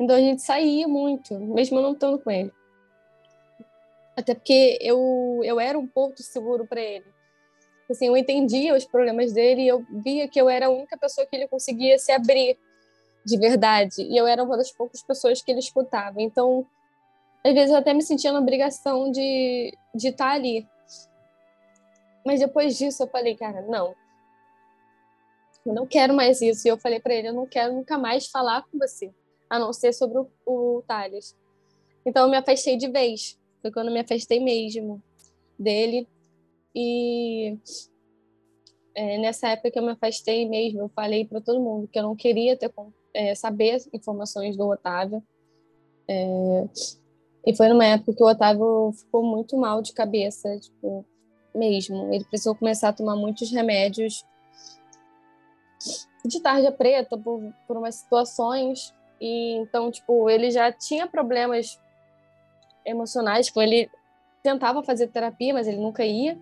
Então a gente saía muito, mesmo eu não estando com ele. Até porque eu, eu era um ponto seguro para ele. Assim, eu entendia os problemas dele e eu via que eu era a única pessoa que ele conseguia se abrir de verdade. E eu era uma das poucas pessoas que ele escutava. Então, às vezes eu até me sentia na obrigação de, de estar ali. Mas depois disso eu falei, cara, não, Eu não quero mais isso. E eu falei para ele: eu não quero nunca mais falar com você, a não ser sobre o, o Thales. Então eu me afastei de vez. Foi quando eu me afastei mesmo dele. E é, nessa época que eu me afastei mesmo, eu falei para todo mundo que eu não queria ter, é, saber informações do Otávio. É, e foi numa época que o Otávio ficou muito mal de cabeça, tipo, mesmo. Ele precisou começar a tomar muitos remédios de tarja preta por, por umas situações. E então, tipo, ele já tinha problemas emocionais, tipo, ele tentava fazer terapia, mas ele nunca ia.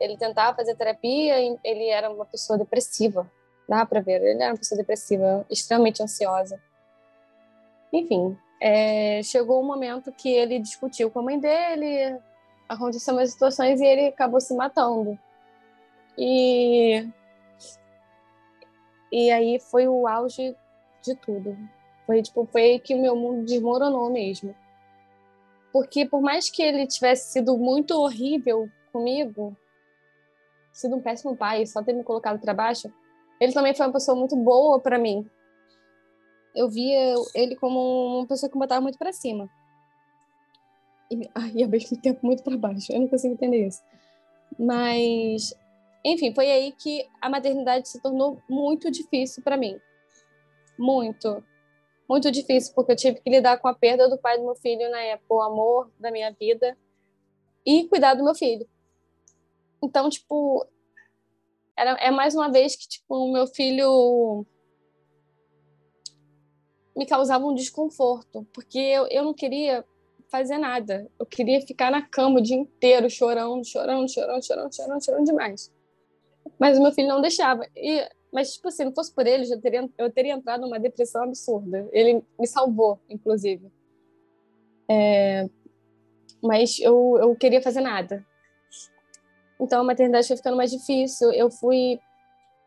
Ele tentava fazer terapia ele era uma pessoa depressiva. Dá para ver, ele era uma pessoa depressiva, extremamente ansiosa. Enfim, é, chegou um momento que ele discutiu com a mãe dele, aconteceu umas situações e ele acabou se matando. E e aí foi o auge de tudo. Foi tipo, foi que o meu mundo desmoronou mesmo. Porque por mais que ele tivesse sido muito horrível comigo, sido um péssimo pai, só ter me colocado para baixo, ele também foi uma pessoa muito boa para mim. Eu via ele como uma pessoa que me botava muito para cima. E, e ao mesmo tempo muito para baixo. Eu não consigo entender isso. Mas enfim, foi aí que a maternidade se tornou muito difícil para mim. Muito. Muito difícil, porque eu tive que lidar com a perda do pai do meu filho na época, o amor da minha vida e cuidar do meu filho. Então, tipo, era, é mais uma vez que, tipo, o meu filho me causava um desconforto, porque eu, eu não queria fazer nada. Eu queria ficar na cama o dia inteiro, chorando, chorando, chorando, chorando, chorando, chorando demais. Mas o meu filho não deixava. E, mas, tipo, se assim, não fosse por ele, eu teria, eu teria entrado numa depressão absurda. Ele me salvou, inclusive. É, mas eu, eu queria fazer nada. Então a maternidade foi ficando mais difícil. Eu fui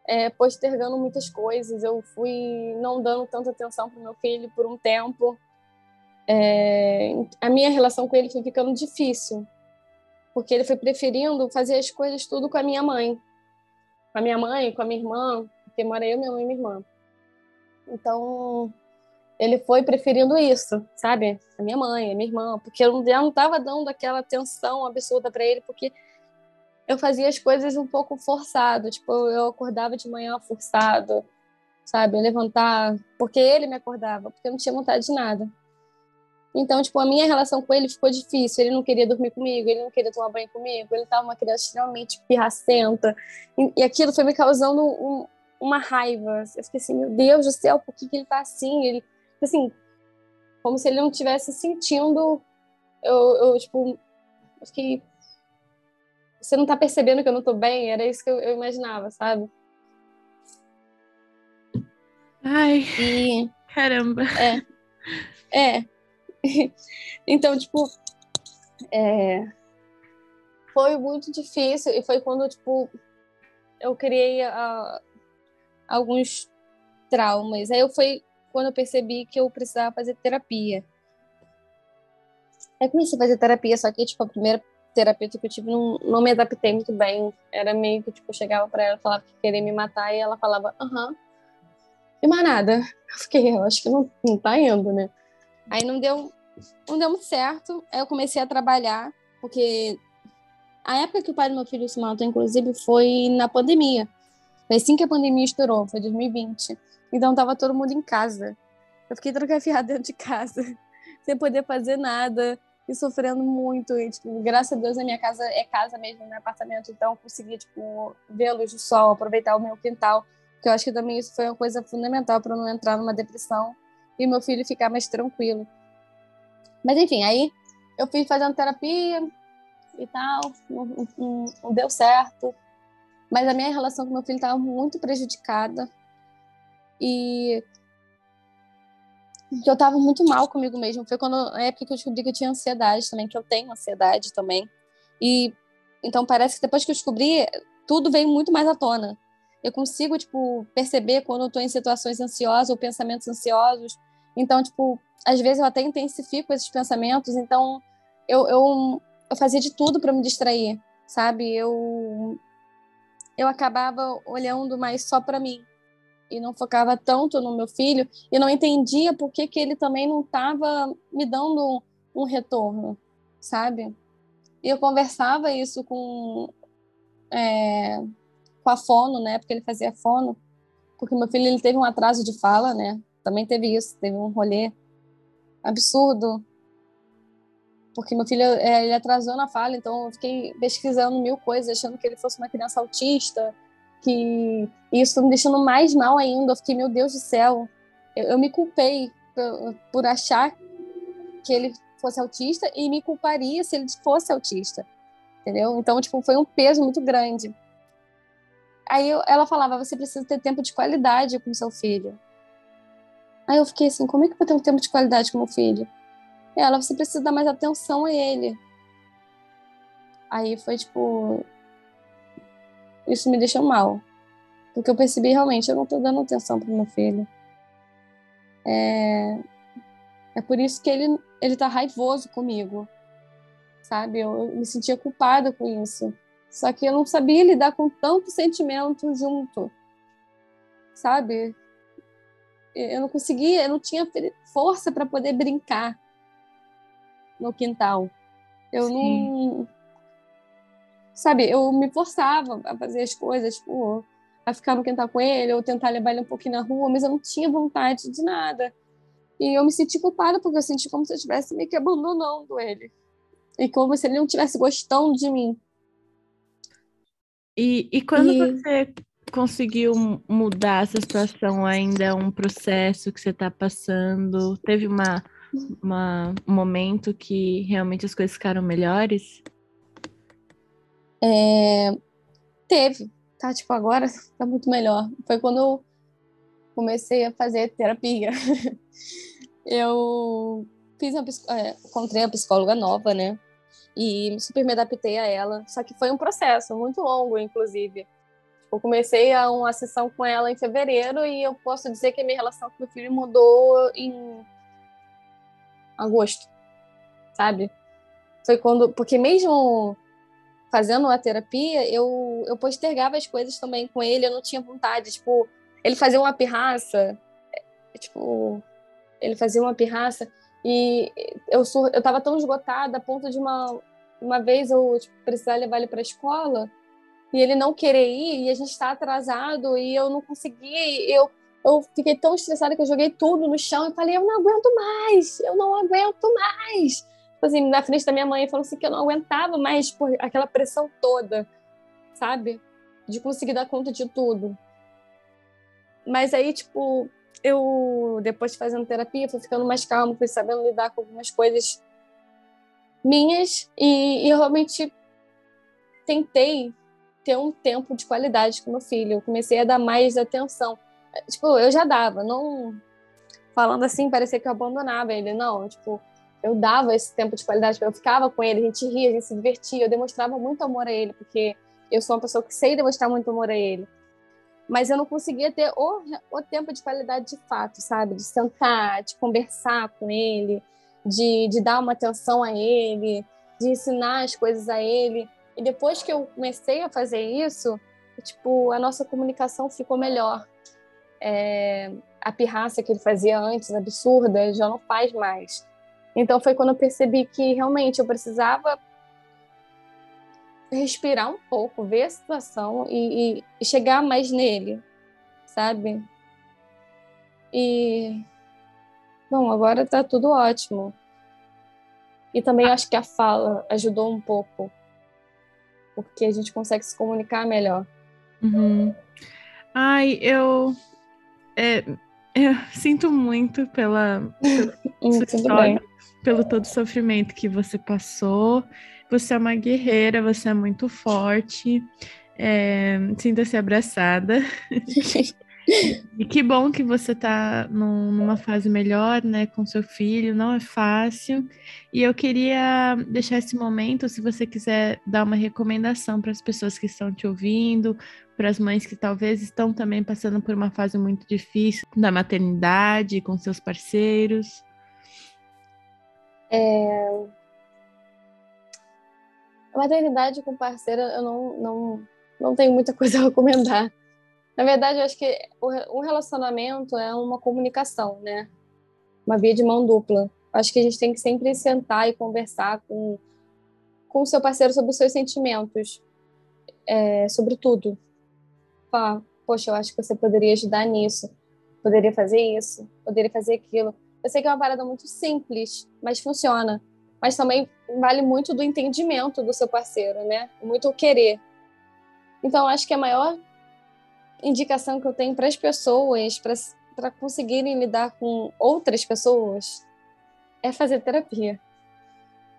é, postergando muitas coisas. Eu fui não dando tanta atenção para meu filho por um tempo. É, a minha relação com ele foi ficando difícil, porque ele foi preferindo fazer as coisas tudo com a minha mãe com a minha mãe, com a minha irmã, porque mora eu, minha mãe e minha irmã. Então, ele foi preferindo isso, sabe? A minha mãe, a minha irmã, porque eu não estava dando aquela atenção absurda para ele, porque eu fazia as coisas um pouco forçado, tipo, eu acordava de manhã forçado, sabe? Eu levantar, porque ele me acordava, porque eu não tinha vontade de nada. Então, tipo, a minha relação com ele ficou difícil. Ele não queria dormir comigo, ele não queria tomar banho comigo, ele estava uma criança extremamente pirracenta. E, e aquilo foi me causando um, uma raiva. Eu fiquei assim, meu Deus do céu, por que, que ele tá assim? Ele, assim, como se ele não tivesse sentindo. Eu, eu tipo, eu fiquei. Você não tá percebendo que eu não tô bem? Era isso que eu, eu imaginava, sabe? Ai. E, caramba. É. É. então, tipo, é, foi muito difícil e foi quando, tipo, eu criei uh, alguns traumas. Aí eu foi quando eu percebi que eu precisava fazer terapia. Aí comecei a fazer terapia, só que, tipo, a primeira terapeuta que eu tive não, não me adaptei muito bem. Era meio que, tipo, eu chegava para ela, falava que queria me matar e ela falava, aham. E mais nada. Eu fiquei, eu acho que não, não tá indo, né? Aí não deu, não deu muito certo. Aí eu comecei a trabalhar, porque a época que o pai do meu filho se matou, inclusive, foi na pandemia. Foi assim que a pandemia estourou, foi 2020. Então tava todo mundo em casa. Eu fiquei trancafiada dentro de casa, sem poder fazer nada e sofrendo muito. E, tipo, graças a Deus, a minha casa é casa mesmo, meu apartamento. Então consegui, tipo, ver a luz do sol, aproveitar o meu quintal. Que eu acho que também isso foi uma coisa fundamental para não entrar numa depressão e meu filho ficar mais tranquilo. Mas enfim, aí eu fui fazendo terapia e tal, não, não, não deu certo. Mas a minha relação com meu filho estava muito prejudicada. E eu estava muito mal comigo mesmo. Foi quando a época que eu descobri que eu tinha ansiedade também, que eu tenho ansiedade também. E então parece que depois que eu descobri, tudo veio muito mais à tona eu consigo, tipo, perceber quando eu estou em situações ansiosas ou pensamentos ansiosos. Então, tipo, às vezes eu até intensifico esses pensamentos. Então, eu, eu, eu fazia de tudo para me distrair, sabe? Eu eu acabava olhando mais só para mim e não focava tanto no meu filho e não entendia por que, que ele também não estava me dando um retorno, sabe? E eu conversava isso com, é, com a fono, né? Porque ele fazia fono. Porque meu filho ele teve um atraso de fala, né? Também teve isso, teve um rolê absurdo. Porque meu filho é, ele atrasou na fala, então eu fiquei pesquisando mil coisas, achando que ele fosse uma criança autista, que isso me deixando mais mal ainda. Eu fiquei, meu Deus do céu, eu, eu me culpei por, por achar que ele fosse autista e me culparia se ele fosse autista, entendeu? Então, tipo, foi um peso muito grande. Aí eu, ela falava, você precisa ter tempo de qualidade com seu filho. Aí eu fiquei assim, como é que eu vou ter um tempo de qualidade com meu filho? Ela, você precisa dar mais atenção a ele. Aí foi tipo, isso me deixou mal. Porque eu percebi realmente, eu não estou dando atenção para meu filho. É, é por isso que ele, ele tá raivoso comigo. Sabe? Eu, eu me sentia culpada com isso. Só que eu não sabia lidar com tanto sentimento junto. Sabe? Eu não conseguia, eu não tinha força para poder brincar no quintal. Eu Sim. não sabe, eu me forçava a fazer as coisas, tipo, a ficar no quintal com ele, ou tentar levar ele um pouquinho na rua, mas eu não tinha vontade de nada. E eu me senti culpada porque eu senti como se eu estivesse meio que abandonando ele. E como se ele não estivesse gostando de mim. E, e quando e... você conseguiu mudar essa situação, ainda é um processo que você está passando? Teve uma, uma, um momento que realmente as coisas ficaram melhores? É, teve, tá? Tipo, agora tá muito melhor. Foi quando eu comecei a fazer terapia. eu fiz uma, é, encontrei uma psicóloga nova, né? E super me adaptei a ela. Só que foi um processo muito longo, inclusive. Eu comecei a uma sessão com ela em fevereiro e eu posso dizer que a minha relação com meu filho mudou em agosto, sabe? Foi quando, porque mesmo fazendo a terapia, eu, eu postergava as coisas também com ele, eu não tinha vontade. Tipo, ele fazia uma pirraça, é, tipo, ele fazia uma pirraça e eu, sou, eu tava tão esgotada a ponto de uma, uma vez eu tipo, precisar levar ele para a escola e ele não querer ir e a gente está atrasado e eu não consegui. Eu, eu fiquei tão estressada que eu joguei tudo no chão e falei: eu não aguento mais, eu não aguento mais tipo assim, na frente da minha mãe, falando assim que eu não aguentava mais por aquela pressão toda, sabe? De conseguir dar conta de tudo. Mas aí, tipo, eu, depois de fazendo terapia, fui ficando mais calma, fui sabendo lidar com algumas coisas minhas e, e eu realmente tentei ter um tempo de qualidade com meu filho. Eu comecei a dar mais atenção. Tipo, eu já dava, não falando assim, parecia que eu abandonava ele, não, tipo, eu dava esse tempo de qualidade, eu ficava com ele, a gente ria, a gente se divertia, eu demonstrava muito amor a ele, porque eu sou uma pessoa que sei demonstrar muito amor a ele. Mas eu não conseguia ter o, o tempo de qualidade de fato, sabe? De sentar, de conversar com ele, de, de dar uma atenção a ele, de ensinar as coisas a ele. E depois que eu comecei a fazer isso, tipo, a nossa comunicação ficou melhor. É, a pirraça que ele fazia antes, absurda, já não faz mais. Então foi quando eu percebi que realmente eu precisava respirar um pouco, ver a situação e, e, chegar mais nele, sabe? E bom, agora tá tudo ótimo. E também acho que a fala ajudou um pouco, porque a gente consegue se comunicar melhor. Uhum. Ai, eu, é, eu sinto muito pela, pela sua história. Bem pelo todo o sofrimento que você passou. Você é uma guerreira, você é muito forte. É, Sinta-se abraçada. e que bom que você está numa fase melhor, né, com seu filho, não é fácil. E eu queria deixar esse momento, se você quiser dar uma recomendação para as pessoas que estão te ouvindo, para as mães que talvez estão também passando por uma fase muito difícil da maternidade, com seus parceiros. É... A maternidade com parceira eu não, não, não tenho muita coisa a recomendar. Na verdade, eu acho que o relacionamento é uma comunicação, né? Uma via de mão dupla. Acho que a gente tem que sempre sentar e conversar com com o seu parceiro sobre os seus sentimentos, é, sobre tudo. Falar, poxa, eu acho que você poderia ajudar nisso, poderia fazer isso, poderia fazer aquilo. Eu sei que é uma parada muito simples, mas funciona. Mas também vale muito do entendimento do seu parceiro, né? Muito o querer. Então, acho que a maior indicação que eu tenho para as pessoas, para conseguirem lidar com outras pessoas, é fazer terapia.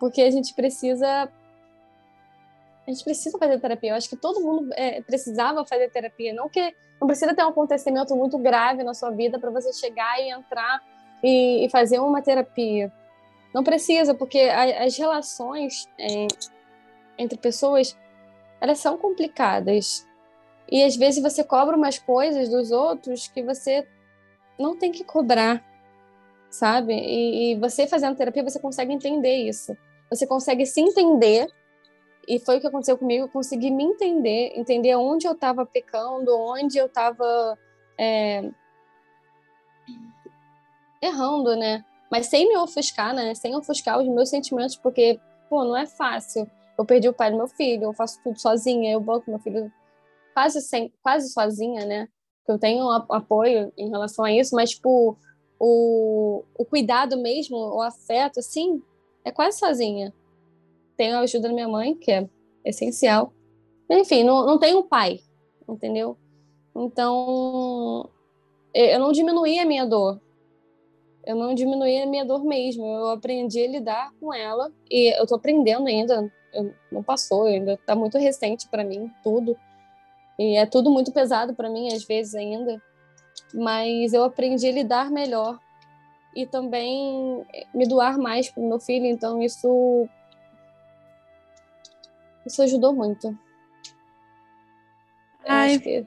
Porque a gente precisa. A gente precisa fazer terapia. Eu acho que todo mundo é, precisava fazer terapia. Não que não precisa ter um acontecimento muito grave na sua vida para você chegar e entrar e, e, fazer uma terapia. Não precisa, porque a, as relações é, entre pessoas elas são complicadas. E às vezes você cobra umas coisas dos outros que você não tem que cobrar, sabe? E, e você fazendo terapia, você consegue entender isso. Você consegue se entender. E foi o que aconteceu comigo. Eu consegui me entender, entender onde eu estava pecando, onde eu estava é, errando, né? Mas sem me ofuscar, né? Sem ofuscar os meus sentimentos, porque, pô, não é fácil. Eu perdi o pai do meu filho, eu faço tudo sozinha, eu banco meu filho quase, sem, quase sozinha, né? Eu tenho apoio em relação a isso, mas, tipo, o, o cuidado mesmo, o afeto, assim, é quase sozinha. Tenho a ajuda da minha mãe, que é essencial. Enfim, não, não tenho um pai, entendeu? Então, eu não diminuí a minha dor. Eu não diminuí a minha dor mesmo. Eu aprendi a lidar com ela e eu tô aprendendo ainda. Eu, não passou, ainda tá muito recente para mim tudo. E é tudo muito pesado para mim, às vezes ainda. Mas eu aprendi a lidar melhor e também me doar mais para o meu filho. Então, isso. Isso ajudou muito. Ai, que...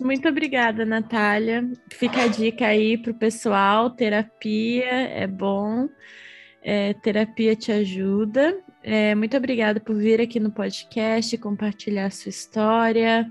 Muito obrigada, Natália. Fica a dica aí para o pessoal: terapia é bom, é, terapia te ajuda. É, muito obrigada por vir aqui no podcast, compartilhar a sua história.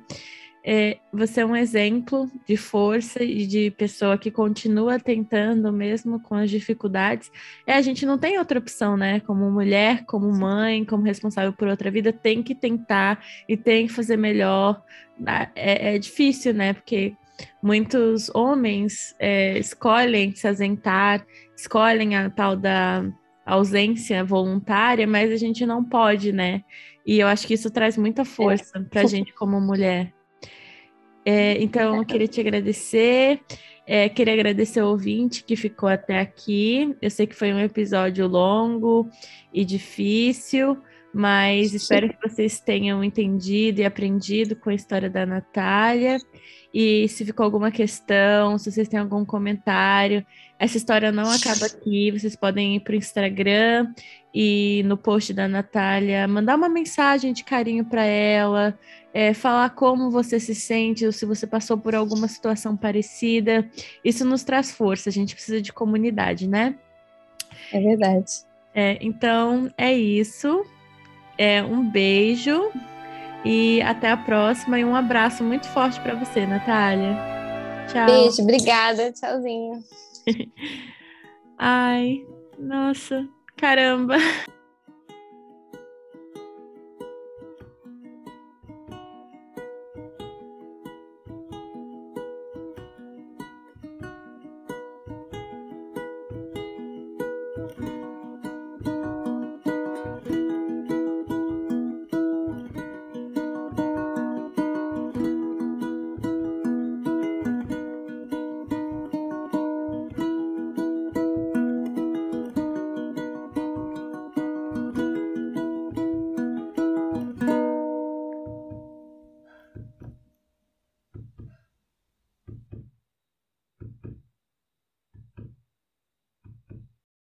É, você é um exemplo de força e de pessoa que continua tentando, mesmo com as dificuldades. É, a gente não tem outra opção, né? Como mulher, como mãe, como responsável por outra vida, tem que tentar e tem que fazer melhor. Ah, é, é difícil, né? Porque muitos homens é, escolhem se ausentar, escolhem a tal da ausência voluntária, mas a gente não pode, né? E eu acho que isso traz muita força é. para a gente como mulher. É, então, eu queria te agradecer. É, queria agradecer ao ouvinte que ficou até aqui. Eu sei que foi um episódio longo e difícil, mas espero que vocês tenham entendido e aprendido com a história da Natália. E se ficou alguma questão, se vocês têm algum comentário, essa história não acaba aqui. Vocês podem ir para o Instagram e no post da Natália mandar uma mensagem de carinho para ela, é, falar como você se sente ou se você passou por alguma situação parecida. Isso nos traz força. A gente precisa de comunidade, né? É verdade. É, então é isso. É, um beijo. E até a próxima. E um abraço muito forte para você, Natália. Tchau. Beijo, obrigada. Tchauzinho. Ai, nossa, caramba.